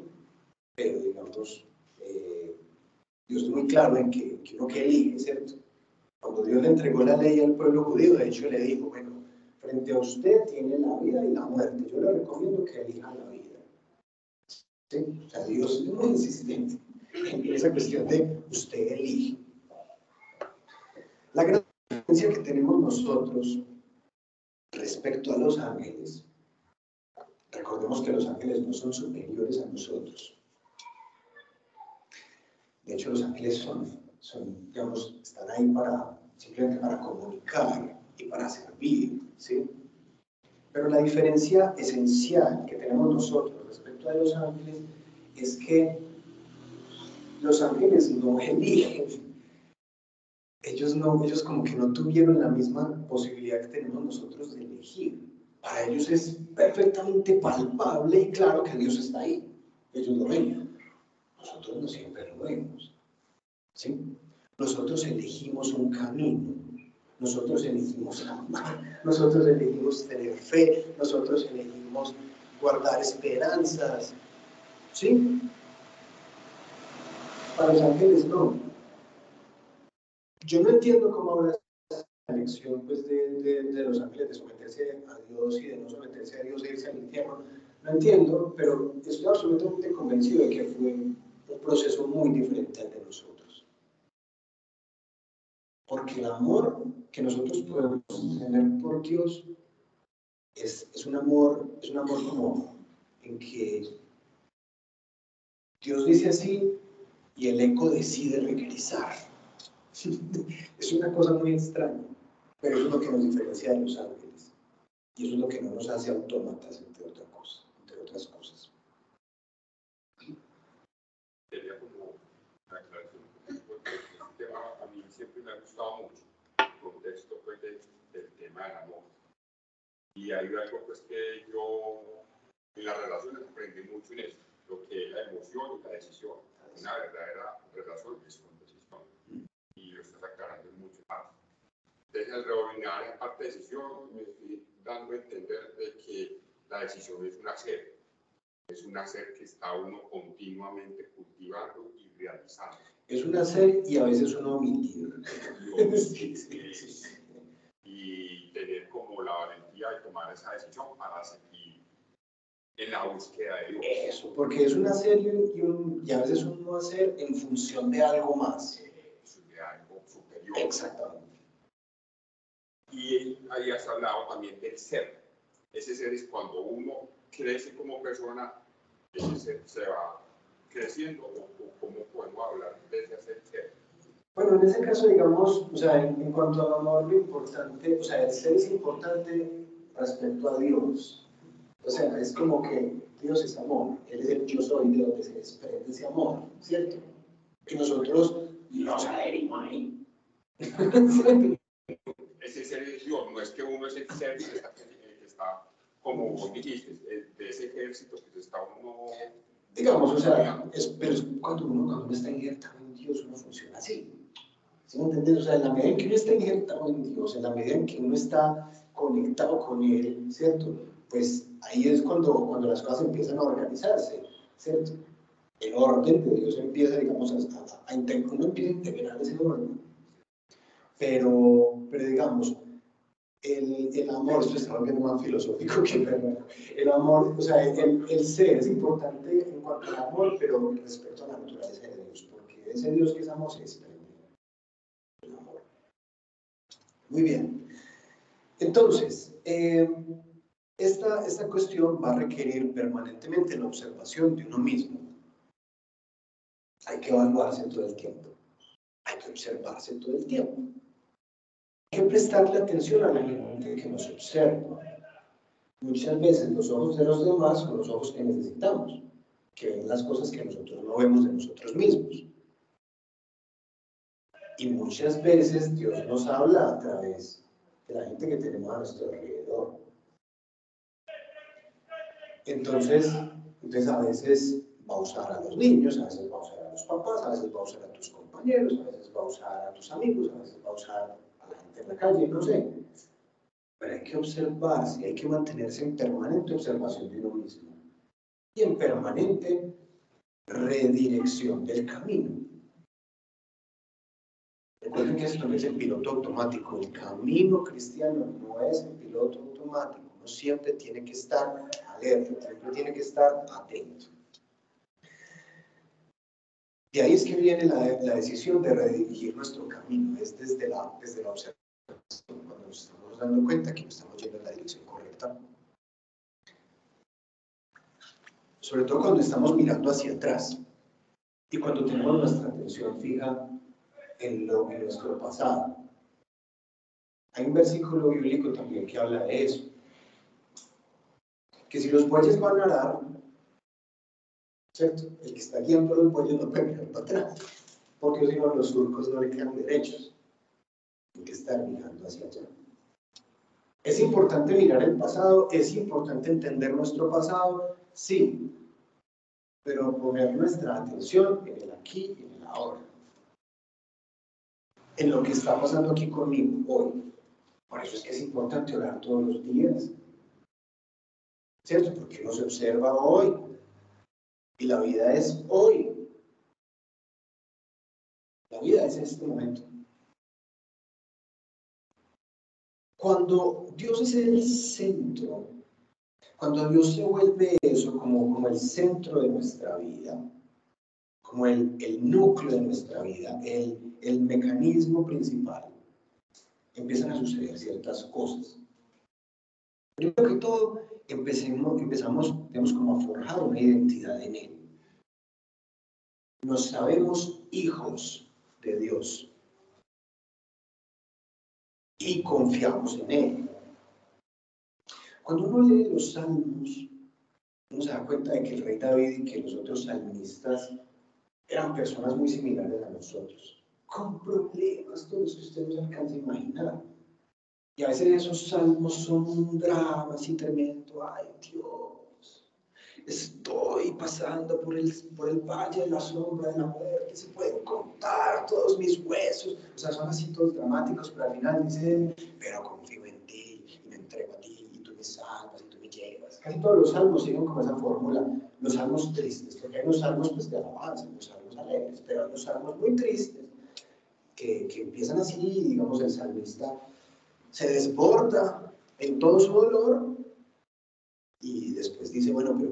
pero digamos, eh, Dios es muy claro en que, que, uno que elige, ¿cierto? Cuando Dios le entregó la ley al pueblo judío, de hecho le dijo, bueno, frente a usted tiene la vida y la muerte, yo le recomiendo que elija la vida. ¿Sí? O sea, Dios es muy insistente en esa cuestión de usted elige. La gran diferencia que tenemos nosotros respecto a los ángeles, recordemos que los ángeles no son superiores a nosotros. De hecho, los ángeles son, son digamos, están ahí para, simplemente para comunicar y para servir, ¿sí? Pero la diferencia esencial que tenemos nosotros respecto a los ángeles es que los ángeles no eligen ellos no, ellos como que no tuvieron la misma posibilidad que tenemos nosotros de elegir. Para ellos es perfectamente palpable y claro que Dios está ahí. Ellos lo ven. Nosotros no siempre lo vemos. ¿sí? Nosotros elegimos un camino. Nosotros elegimos amar. Nosotros elegimos tener fe. Nosotros elegimos guardar esperanzas. ¿Sí? Para los ángeles no yo no entiendo cómo ahora la elección pues, de, de, los ángeles de someterse a Dios y de no someterse a Dios e irse al infierno. No entiendo, pero estoy absolutamente convencido de que fue un proceso muy diferente al de nosotros. Porque el amor que nosotros podemos tener por Dios es, es, un amor, es un amor como en que Dios dice así y el eco decide regresar. Es una cosa muy extraña, pero eso es lo que nos diferencia de los ángeles. Y eso es lo que no nos hace autómatas, entre, otras cosas, entre otras cosas. Sería como una aclaración, porque este tema a mí siempre me ha gustado mucho, el contexto pues, del tema del amor. Y hay algo pues, que yo en las relaciones aprendí mucho en eso, lo que es la emoción y la decisión. Una verdadera relación con Desde el rebobinar en parte de decisión, me estoy dando a entender de que la decisión es un hacer. Es un hacer que está uno continuamente cultivando y realizando. Es un hacer y a veces uno omitir. y tener como la valentía de tomar esa decisión para seguir en la búsqueda de Dios. Eso, porque es un hacer y, un, y a veces un no hacer en función de algo más. Exactamente. Y ahí has hablado también del ser. Ese ser es cuando uno crece como persona, ese ser se va creciendo, o, cómo podemos hablar de ese ser. Bueno, en ese caso, digamos, o sea, en, cuanto al amor, lo importante, o sea, el ser es importante respecto a Dios. O sea, es como que Dios es amor, Él es el yo soy de donde se desprende ese amor, ¿cierto? Que nosotros nos adherimos ahí. ese ser de Dios, no es que uno es el ser que está, que está como vos dijiste, de ese ejército que está uno... Digamos, o sea, es, pero es cuando, uno, cuando uno está injertado en Dios, uno funciona así. ¿Sí me entiendes? O sea, en la medida en que uno está injertado en Dios, en la medida en que uno está conectado con Él, ¿cierto? Pues ahí es cuando, cuando las cosas empiezan a organizarse, ¿cierto? El orden de Dios empieza, digamos, a, a, a uno empieza a integrar ese orden pero, pero digamos, el, el amor, esto está volviendo más filosófico que. El amor, o sea, el, el, ser es importante en cuanto al amor, pero respecto a la naturaleza de Dios, porque ese Dios que es amor se el amor. Muy bien. Entonces, eh, esta, esta cuestión va a requerir permanentemente la observación de uno mismo. Hay que evaluarse todo el tiempo. Hay que observarse todo el tiempo. Que prestarle atención a la gente que nos observa. Muchas veces los ojos de los demás son los ojos que necesitamos, que ven las cosas que nosotros no vemos de nosotros mismos. Y muchas veces Dios nos habla a través de la gente que tenemos a nuestro alrededor. Entonces, entonces a veces va a usar a los niños, a veces va a usar a los papás, a veces va a usar a tus compañeros, a veces va a usar a tus amigos, a veces va a usar en la calle, no sé. Pero hay que observarse, hay que mantenerse en permanente observación de uno mismo y en permanente redirección del camino. Recuerden que esto no es el piloto automático, el camino cristiano no es el piloto automático, uno siempre tiene que estar alerta, siempre tiene que estar atento. De ahí es que viene la, la decisión de redirigir nuestro camino, es desde la, desde la observación, cuando nos estamos dando cuenta que estamos yendo en la dirección correcta. Sobre todo cuando estamos mirando hacia atrás y cuando tenemos nuestra atención fija en, lo, en nuestro pasado. Hay un versículo bíblico también que habla de eso. Que si los bueyes van a arar, ¿cierto? El que está guiando los bueyes no puede mirar para atrás, porque si no los surcos no le quedan derechos. Hay que estar mirando hacia allá. Es importante mirar el pasado, es importante entender nuestro pasado, sí, pero poner nuestra atención en el aquí y en el ahora en lo que está pasando aquí conmigo hoy. Por eso es que es importante orar todos los días. ¿Cierto? Porque uno se observa hoy. Y la vida es hoy. La vida es este momento. Cuando Dios es el centro, cuando Dios se vuelve eso como, como el centro de nuestra vida, como el, el núcleo de nuestra vida, el, el mecanismo principal, empiezan a suceder ciertas cosas. Primero que todo, empecemos, empezamos, digamos, como a forjar una identidad en Él. Nos sabemos hijos de Dios y confiamos en Él. Cuando uno lee los salmos, uno se da cuenta de que el rey David y que los otros salmistas eran personas muy similares a nosotros con problemas, todo eso que usted no alcanza a imaginar. Y a veces esos salmos son un drama así tremendo. Ay, Dios, estoy pasando por el, por el valle de la sombra de la muerte, se pueden contar todos mis huesos. O sea, son así todos dramáticos, pero al final dicen, pero confío en ti y me entrego a ti y tú me salvas y tú me llevas. Casi todos los salmos siguen como esa fórmula. Los salmos tristes, porque hay los salmos pues, de alabanza, los salmos alegres, pero hay los salmos muy tristes que, empiezan así, digamos, el salmista se desborda en todo su dolor y después dice, bueno, pero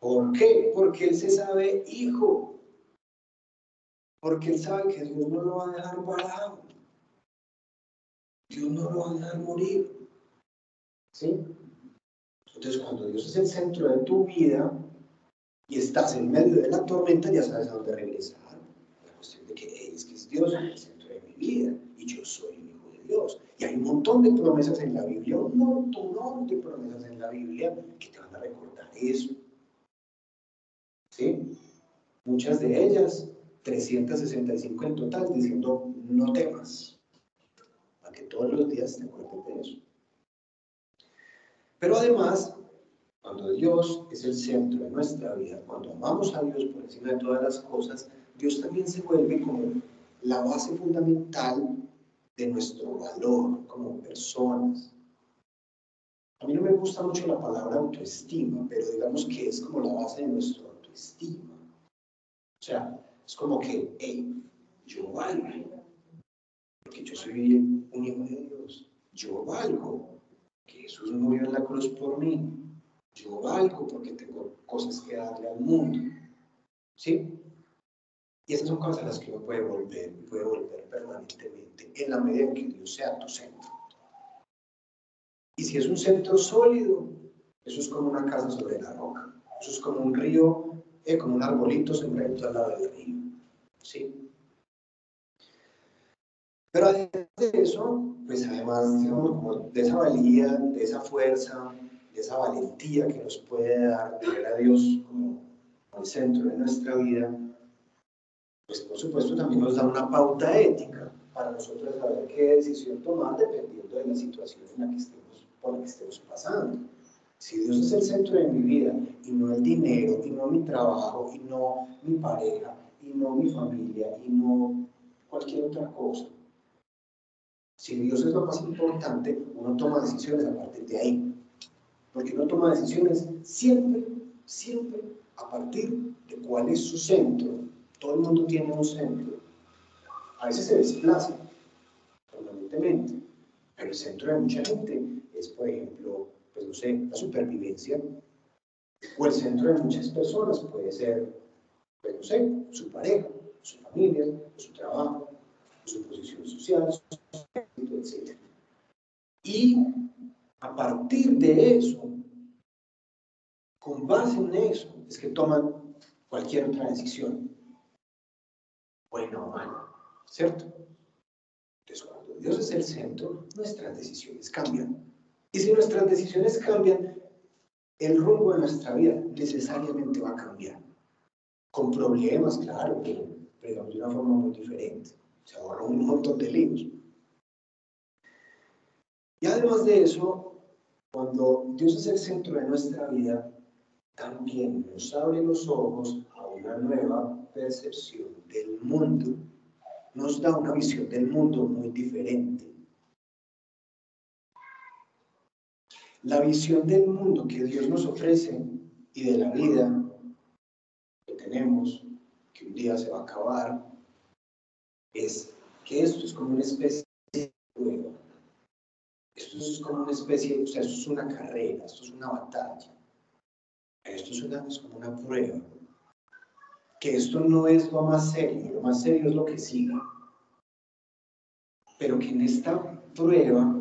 ¿Por qué? Porque él se sabe hijo. Porque él sabe que Dios no lo va a dejar parado. Dios no lo va a dejar morir. ¿Sí? Entonces, cuando Dios es el centro de tu vida y estás en medio de la tormenta, ya sabes a dónde regresar de que es que es Dios el centro de mi vida y yo soy un hijo de Dios. Y hay un montón de promesas en la Biblia, un montón de promesas en la Biblia eso. ¿Sí? Muchas de ellas, 365 en total, diciendo no temas, para que todos los días te acuerdes de eso. Pero además, cuando Dios es el centro de nuestra vida, cuando amamos a Dios por encima de todas las cosas, Dios también se vuelve como la base fundamental de nuestro valor como personas. A mí no me gusta mucho la palabra autoestima, pero digamos que es como la base de nuestra autoestima. O sea, es como que, hey, yo valgo, porque yo soy un hijo de Dios. Yo valgo, que Jesús murió en la cruz por mí. Yo valgo porque tengo cosas que darle al mundo. ¿Sí? Y esas son cosas a las que uno puede volver, puede volver permanentemente, en la medida en que Dios sea tu centro. Y si es un centro sólido, eso es como una casa sobre la roca. Eso es como un río, eh, como un arbolito sembrado al lado del río. ¿Sí? Pero además de eso, pues además, de esa valía, de esa fuerza, de esa valentía que nos puede dar tener a Dios como el centro de nuestra vida, pues por supuesto también nos da una pauta ética para nosotros saber qué decisión tomar dependiendo de la situación en la que estemos, por que estemos pasando. Si Dios es el centro de mi vida y no el dinero, y no mi trabajo, y no mi pareja, y no mi familia, y no cualquier otra cosa. Si Dios es lo más importante, uno toma decisiones a partir de ahí. Porque uno toma decisiones siempre, siempre a partir de cuál es su centro. Todo el mundo tiene un centro. A veces se desplaza permanentemente, pero el centro de mucha gente es, por ejemplo, pues no sé, la supervivencia. O el centro de muchas personas puede ser, pues no sé, su pareja, su familia, su trabajo, su posición social, etc. Y a partir de eso, con base en eso, es que toman cualquier otra decisión. Buena o mala, ¿cierto? Entonces, cuando Dios es el centro, nuestras decisiones cambian. Y si nuestras decisiones cambian, el rumbo de nuestra vida necesariamente va a cambiar. Con problemas, claro, pero, pero de una forma muy diferente. Se ahorra un montón de líos. Y además de eso, cuando Dios es el centro de nuestra vida, también nos abre los ojos a una nueva percepción del mundo. Nos da una visión del mundo muy diferente. La visión del mundo que Dios nos ofrece y de la vida que tenemos, que un día se va a acabar, es que esto es como una especie de prueba. Esto es como una especie, o sea, esto es una carrera, esto es una batalla. Esto es, una, es como una prueba. Que esto no es lo más serio, lo más serio es lo que sigue. Pero que en esta prueba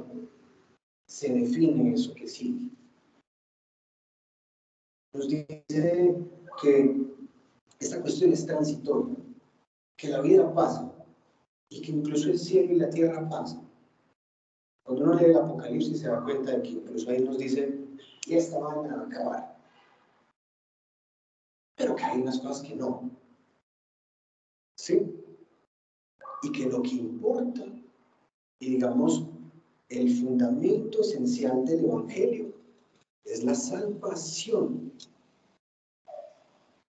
se define eso que sigue. Nos dice que esta cuestión es transitoria, que la vida pasa y que incluso el cielo y la tierra pasan. Cuando uno lee el Apocalipsis se da cuenta de que incluso ahí nos dice, ya esta van a acabar. Pero que hay unas cosas que no. ¿Sí? Y que lo que importa, y digamos, el fundamento esencial del Evangelio es la salvación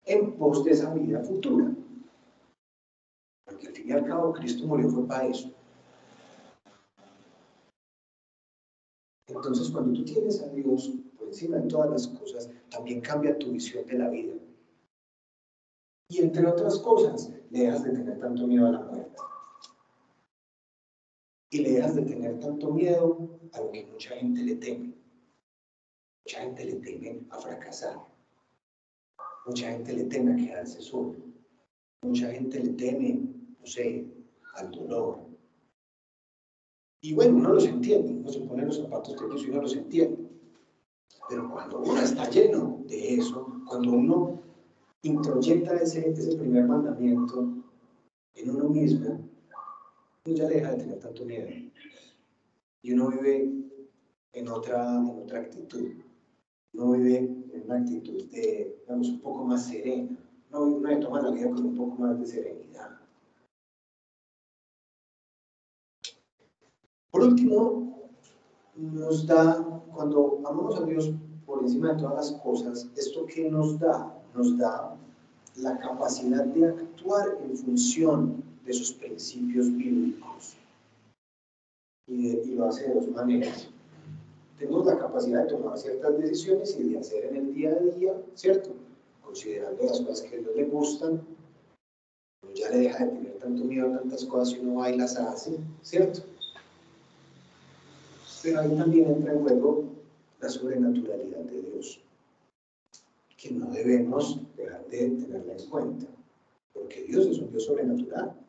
en pos de esa vida futura. Porque al fin y al cabo Cristo murió fue para eso. Entonces cuando tú tienes a Dios por encima de todas las cosas, también cambia tu visión de la vida. Y entre otras cosas, le dejas de tener tanto miedo a la muerte y le dejas de tener tanto miedo a lo que mucha gente le teme. Mucha gente le teme a fracasar. Mucha gente le teme a quedarse solo. Mucha gente le teme, no sé, al dolor. Y bueno, uno los entiende, uno se pone los zapatos de y uno los entiende. Pero cuando uno está lleno de eso, cuando uno introyecta ese, ese primer mandamiento en uno mismo, ya deja de tener tanto miedo. Y uno vive en otra, en otra actitud. Uno vive en una actitud de, digamos, un poco más serena. Uno, uno toma la vida con un poco más de serenidad. Por último, nos da, cuando amamos a Dios por encima de todas las cosas, ¿esto que nos da? Nos da la capacidad de actuar en función de sus principios bíblicos. Y, lo hace de dos maneras. Tenemos la capacidad de tomar ciertas decisiones y de hacer en el día a día, ¿cierto? Considerando las cosas que a Dios le gustan, ya le deja de tener tanto miedo a tantas cosas y uno va y las hace, ¿cierto? Pero ahí también entra en juego la sobrenaturalidad de Dios, que no debemos dejar de tenerla en cuenta, porque Dios es un Dios sobrenatural.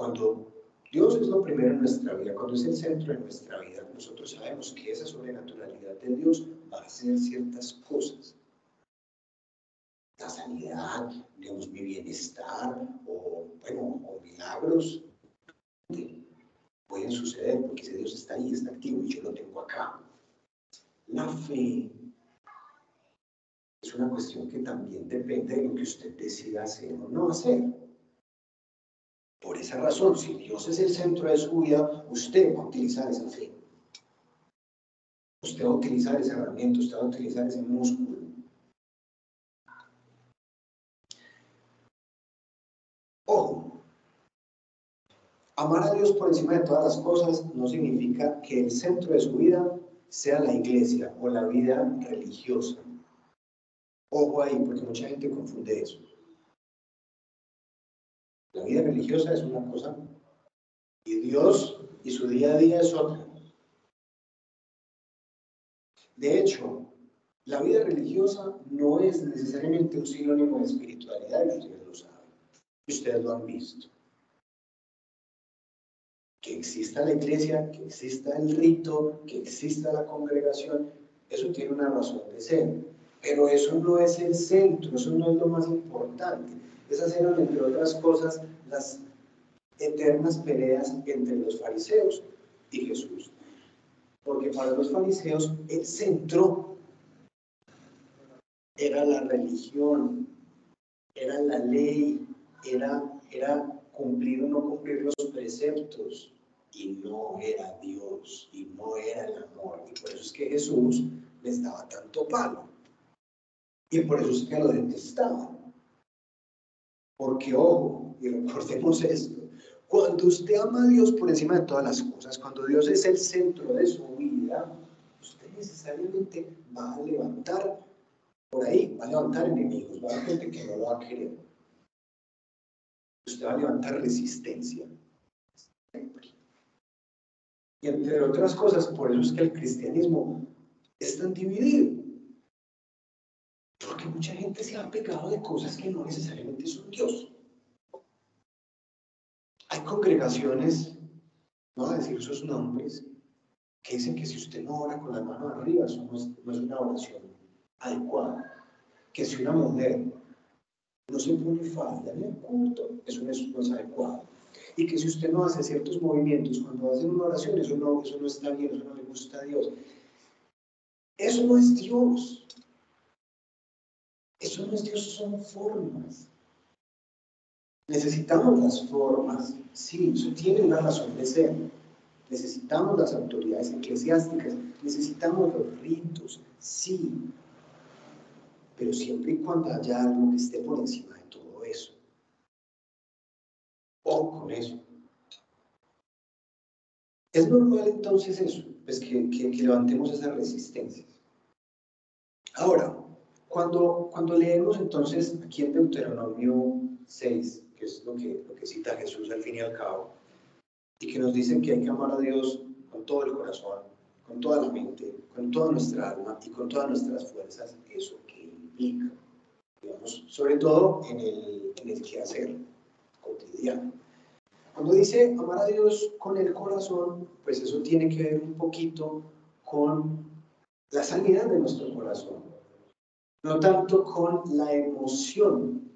Cuando Dios es lo primero en nuestra vida, cuando es el centro de nuestra vida, nosotros sabemos que esa sobrenaturalidad de Dios va a hacer ciertas cosas. La sanidad, digamos, mi bienestar, o, bueno, milagros, pueden suceder porque ese Dios está ahí, está activo y yo lo tengo acá. La fe es una cuestión que también depende de lo que usted decida hacer o no hacer. Por esa razón, si Dios es el centro de su vida, usted va a utilizar esa fe. Usted va a utilizar ese herramienta, usted va a utilizar ese músculo. Ojo, amar a Dios por encima de todas las cosas no significa que el centro de su vida sea la iglesia o la vida religiosa. Ojo ahí, porque mucha gente confunde eso. La vida religiosa es una cosa y Dios y su día a día es otra. De hecho, la vida religiosa no es necesariamente un sinónimo de espiritualidad, ustedes lo saben, ustedes lo han visto. Que exista la iglesia, que exista el rito, que exista la congregación, eso tiene una razón de ser. Pero eso no es el centro, eso no es lo más importante. Esas eran, entre otras cosas, las eternas peleas entre los fariseos y Jesús. Porque para los fariseos el centro era la religión, era la ley, era, era cumplir o no cumplir los preceptos y no era Dios y no era el amor. Y por eso es que Jesús les daba tanto palo. Y por eso es que lo detestaban. Porque, ojo, y recordemos esto, cuando usted ama a Dios por encima de todas las cosas, cuando Dios es el centro de su vida, usted necesariamente va a levantar por ahí, va a levantar enemigos, va a gente que no lo va a querer. Usted va a levantar resistencia. Y entre otras cosas, por eso es que el cristianismo es tan dividido. Gente se ha pegado de cosas que no necesariamente son Dios. Hay congregaciones, no a decir sus nombres, que dicen que si usted no ora con las manos arriba, eso no es, una oración adecuada. Que si una mujer no se pone falda en el culto, eso no es, no es adecuado. Y que si usted no hace ciertos movimientos cuando hace una oración, eso no, eso no está bien, eso no le gusta a Dios. Eso no es Dios. Eso no es Dios, son formas. Necesitamos las formas, sí, eso tiene una razón de ser. Necesitamos las autoridades eclesiásticas, necesitamos los ritos, sí, pero siempre y cuando haya algo que esté por encima de todo eso. O con eso. Es normal entonces eso, pues que, que levantemos esas resistencias. Ahora, cuando, cuando leemos entonces aquí en Deuteronomio 6, que es lo que, lo que cita Jesús al fin y al cabo, y que nos dice que hay que amar a Dios con todo el corazón, con toda la mente, con toda nuestra alma y con todas nuestras fuerzas, eso que implica, digamos, sobre todo en el, en el quehacer cotidiano. Cuando dice amar a Dios con el corazón, pues eso tiene que ver un poquito con la sanidad de nuestro corazón, no tanto con la emoción.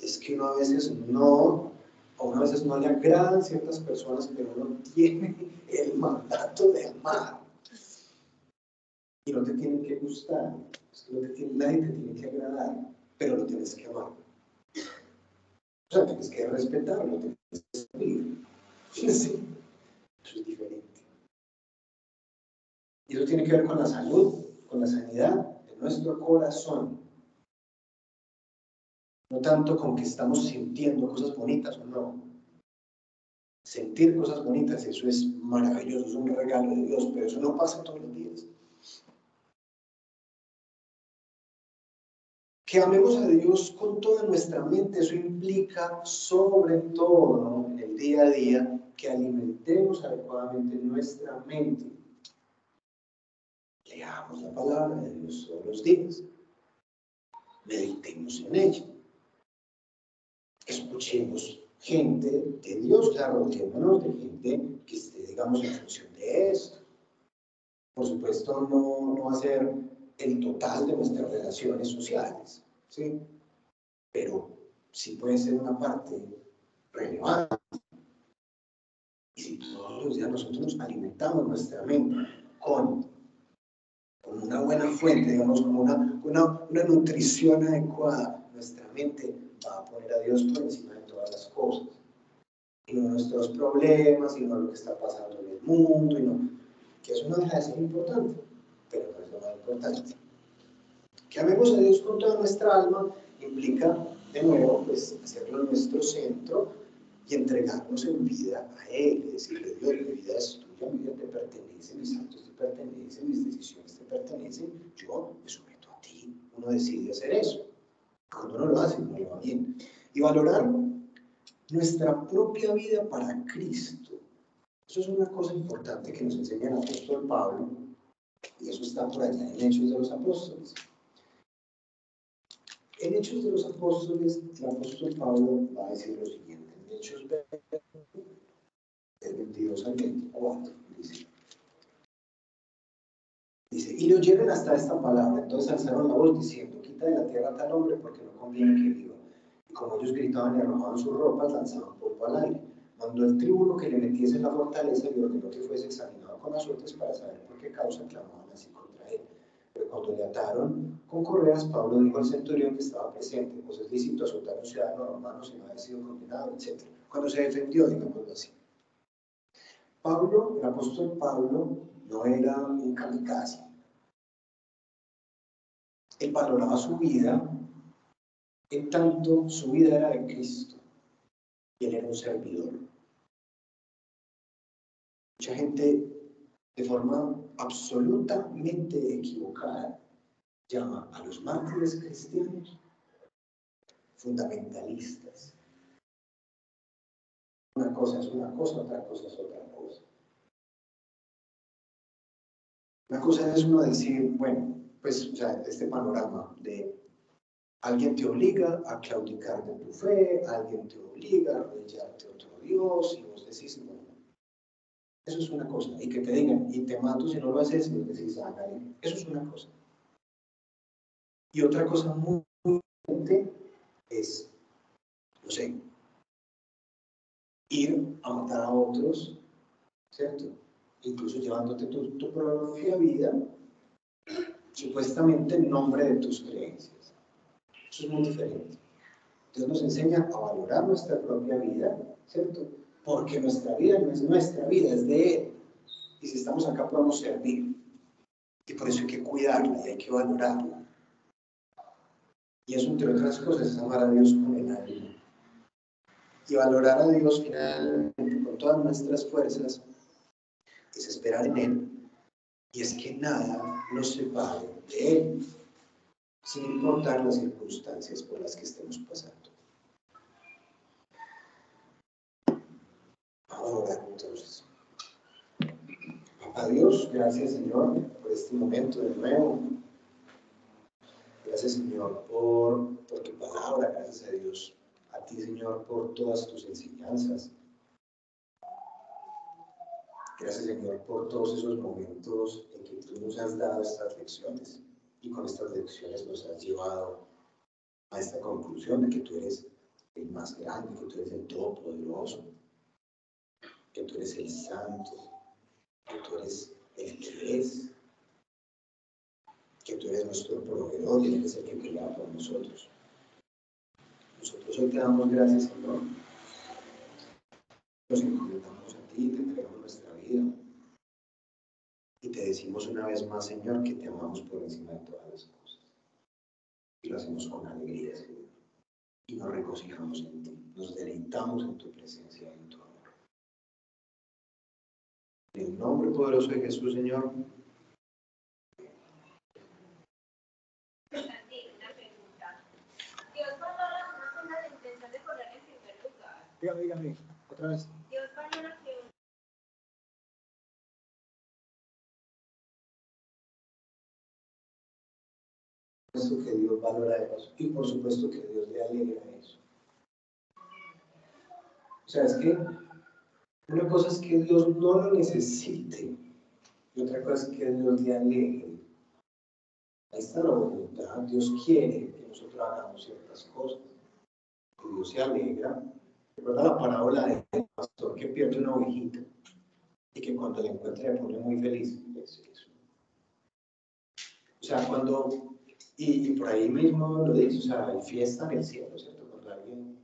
Es que uno a veces no, a uno a veces no le agradan ciertas personas, pero uno tiene el mandato de amar. Y no te tiene que gustar, no te tiene, nadie te tiene que agradar, pero lo tienes que amar. O sea, tienes que respetarlo, tienes que servir. Eso es diferente. Y eso tiene que ver con la salud, con la sanidad de nuestro corazón. No tanto con que estamos sintiendo cosas bonitas o no. Sentir cosas bonitas, eso es maravilloso, es un regalo de Dios, pero eso no pasa todos los días. Que amemos a Dios con toda nuestra mente, eso implica sobre todo en el día a día que alimentemos adecuadamente nuestra mente Leamos la palabra de Dios todos los días. Meditemos en ella. Escuchemos gente de Dios, claro, rodeémonos de gente que esté, digamos, en función de esto. Por supuesto, no, no va a ser el total de nuestras relaciones sociales, ¿sí? Pero sí puede ser una parte relevante. Y si todos los días nosotros alimentamos nuestra mente con con una buena fuente, digamos, como una, una, una nutrición adecuada, nuestra mente va a poner a Dios por encima de todas las cosas. Y no nuestros problemas, y no lo que está pasando en el mundo, y no, que deja de ser importante, pero no es lo más importante. Que amemos a Dios con toda nuestra alma implica, de nuevo, pues hacerlo nuestro centro y entregarnos en vida a Él, y decirle, Dios, mi vida es tuya, mi vida te pertenece, mis actos te pertenecen, mis decisiones te pertenecen, yo me someto a ti. Uno decide hacer eso. Cuando uno lo hace, no lo va bien. Y valorar nuestra propia vida para Cristo. Eso es una cosa importante que nos enseña el apóstol Pablo, y eso está por allá en Hechos de los Apóstoles. En Hechos de los Apóstoles, el apóstol Pablo va a decir lo siguiente, en Hechos 20, del 22 al 24, dice. Dice, y le oyeron hasta esta palabra, entonces alzaron la voz diciendo, quita de la tierra tal hombre porque no conviene que viva. Y como ellos gritaban y arrojaban sus ropas, lanzaban polvo al aire. Mandó el tribuno que le metiese en la fortaleza y ordenó que fuese examinado con azotes para saber por qué causa clamaban así contra él. Pero cuando le ataron con correas, Pablo dijo al centurión que estaba presente, pues es lícito azotar a un ciudadano romano sin haber sido condenado, etc. Cuando se defendió, digámoslo así. Pablo, el apóstol Pablo, no era un kamikaze. Él valoraba su vida en tanto su vida era de Cristo y él era un servidor. Mucha gente de forma absolutamente equivocada llama a los mártires cristianos fundamentalistas. Una cosa es una cosa, otra cosa es otra cosa. Una cosa es uno decir, bueno, pues, o sea, este panorama de alguien te obliga a claudicar de tu fe, alguien te obliga a arrodillarte a otro Dios, y vos decís, no, eso es una cosa. Y que te digan, y te mato si no lo haces, y vos decís, hágale. Eso es una cosa. Y otra cosa muy importante es, no sé, ir a matar a otros, ¿cierto? Incluso llevándote tu, propia vida, supuestamente en nombre de tus creencias. Eso es muy diferente. Dios nos enseña a valorar nuestra propia vida, ¿cierto? Porque nuestra vida no es nuestra vida, es de Él. Y si estamos acá podemos servir. Y por eso hay que cuidarla y hay que valorarla. Y eso, entre otras cosas, es amar a Dios con el alma. Y valorar a Dios finalmente con todas nuestras fuerzas es esperar en Él. Y es que nada nos separe de Él, sin importar las circunstancias por las que estemos pasando. Vamos entonces. A Dios, gracias Señor por este momento de nuevo. Gracias Señor por, por tu palabra, gracias a Dios. A ti Señor por todas tus enseñanzas. Gracias Señor por todos esos momentos en que tú nos has dado estas lecciones y con estas lecciones nos has llevado a esta conclusión de que tú eres el más grande, que tú eres el todopoderoso, que tú eres el santo, que tú eres el que es, que tú eres nuestro proveedor y eres el que pelea por nosotros. Nosotros hoy te damos gracias, Señor. Nos encomendamos a ti, te entregamos nuestra vida. Y te decimos una vez más, Señor, que te amamos por encima de todas las cosas. Y lo hacemos con alegría, Señor. Y nos regocijamos en ti. Nos deleitamos en tu presencia y en tu amor. En el nombre poderoso de Jesús, Señor. Dígame, dígame, otra vez. Dios valora que supuesto que Dios valora eso y por supuesto que Dios le alegra eso. O sea, es que una cosa es que Dios no lo necesite y otra cosa es que Dios le alegre. Ahí está la voluntad. Dios quiere que nosotros hagamos ciertas cosas. Y Dios se alegra. Recuerda la parábola del pastor que pierde una ovejita y que cuando la encuentra le pone muy feliz. O sea, cuando, y, y por ahí mismo lo dice, o sea, hay fiesta en el cielo, ¿cierto? Cuando alguien,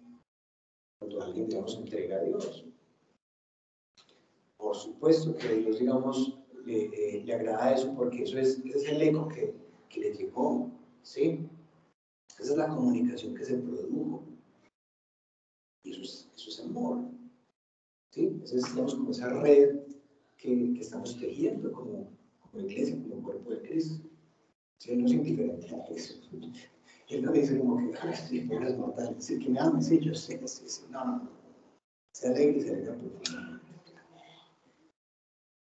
cuando alguien, digamos, entrega a Dios. Por supuesto que Dios, digamos, le, eh, agrada eso porque eso es, es el eco que, que le llegó, ¿sí? Esa es la comunicación que se produjo. Y eso es, eso es amor. ¿Sí? Esa es, como esa red que, que estamos tejiendo como, como iglesia, como cuerpo de Cristo. ¿Sí? No es indiferente a eso. Él no dice como que, ay, sí, pobres mortales, sí, que me aman, sí, yo sé, sí, sí. No, no. Se alegra y se alegra profundamente.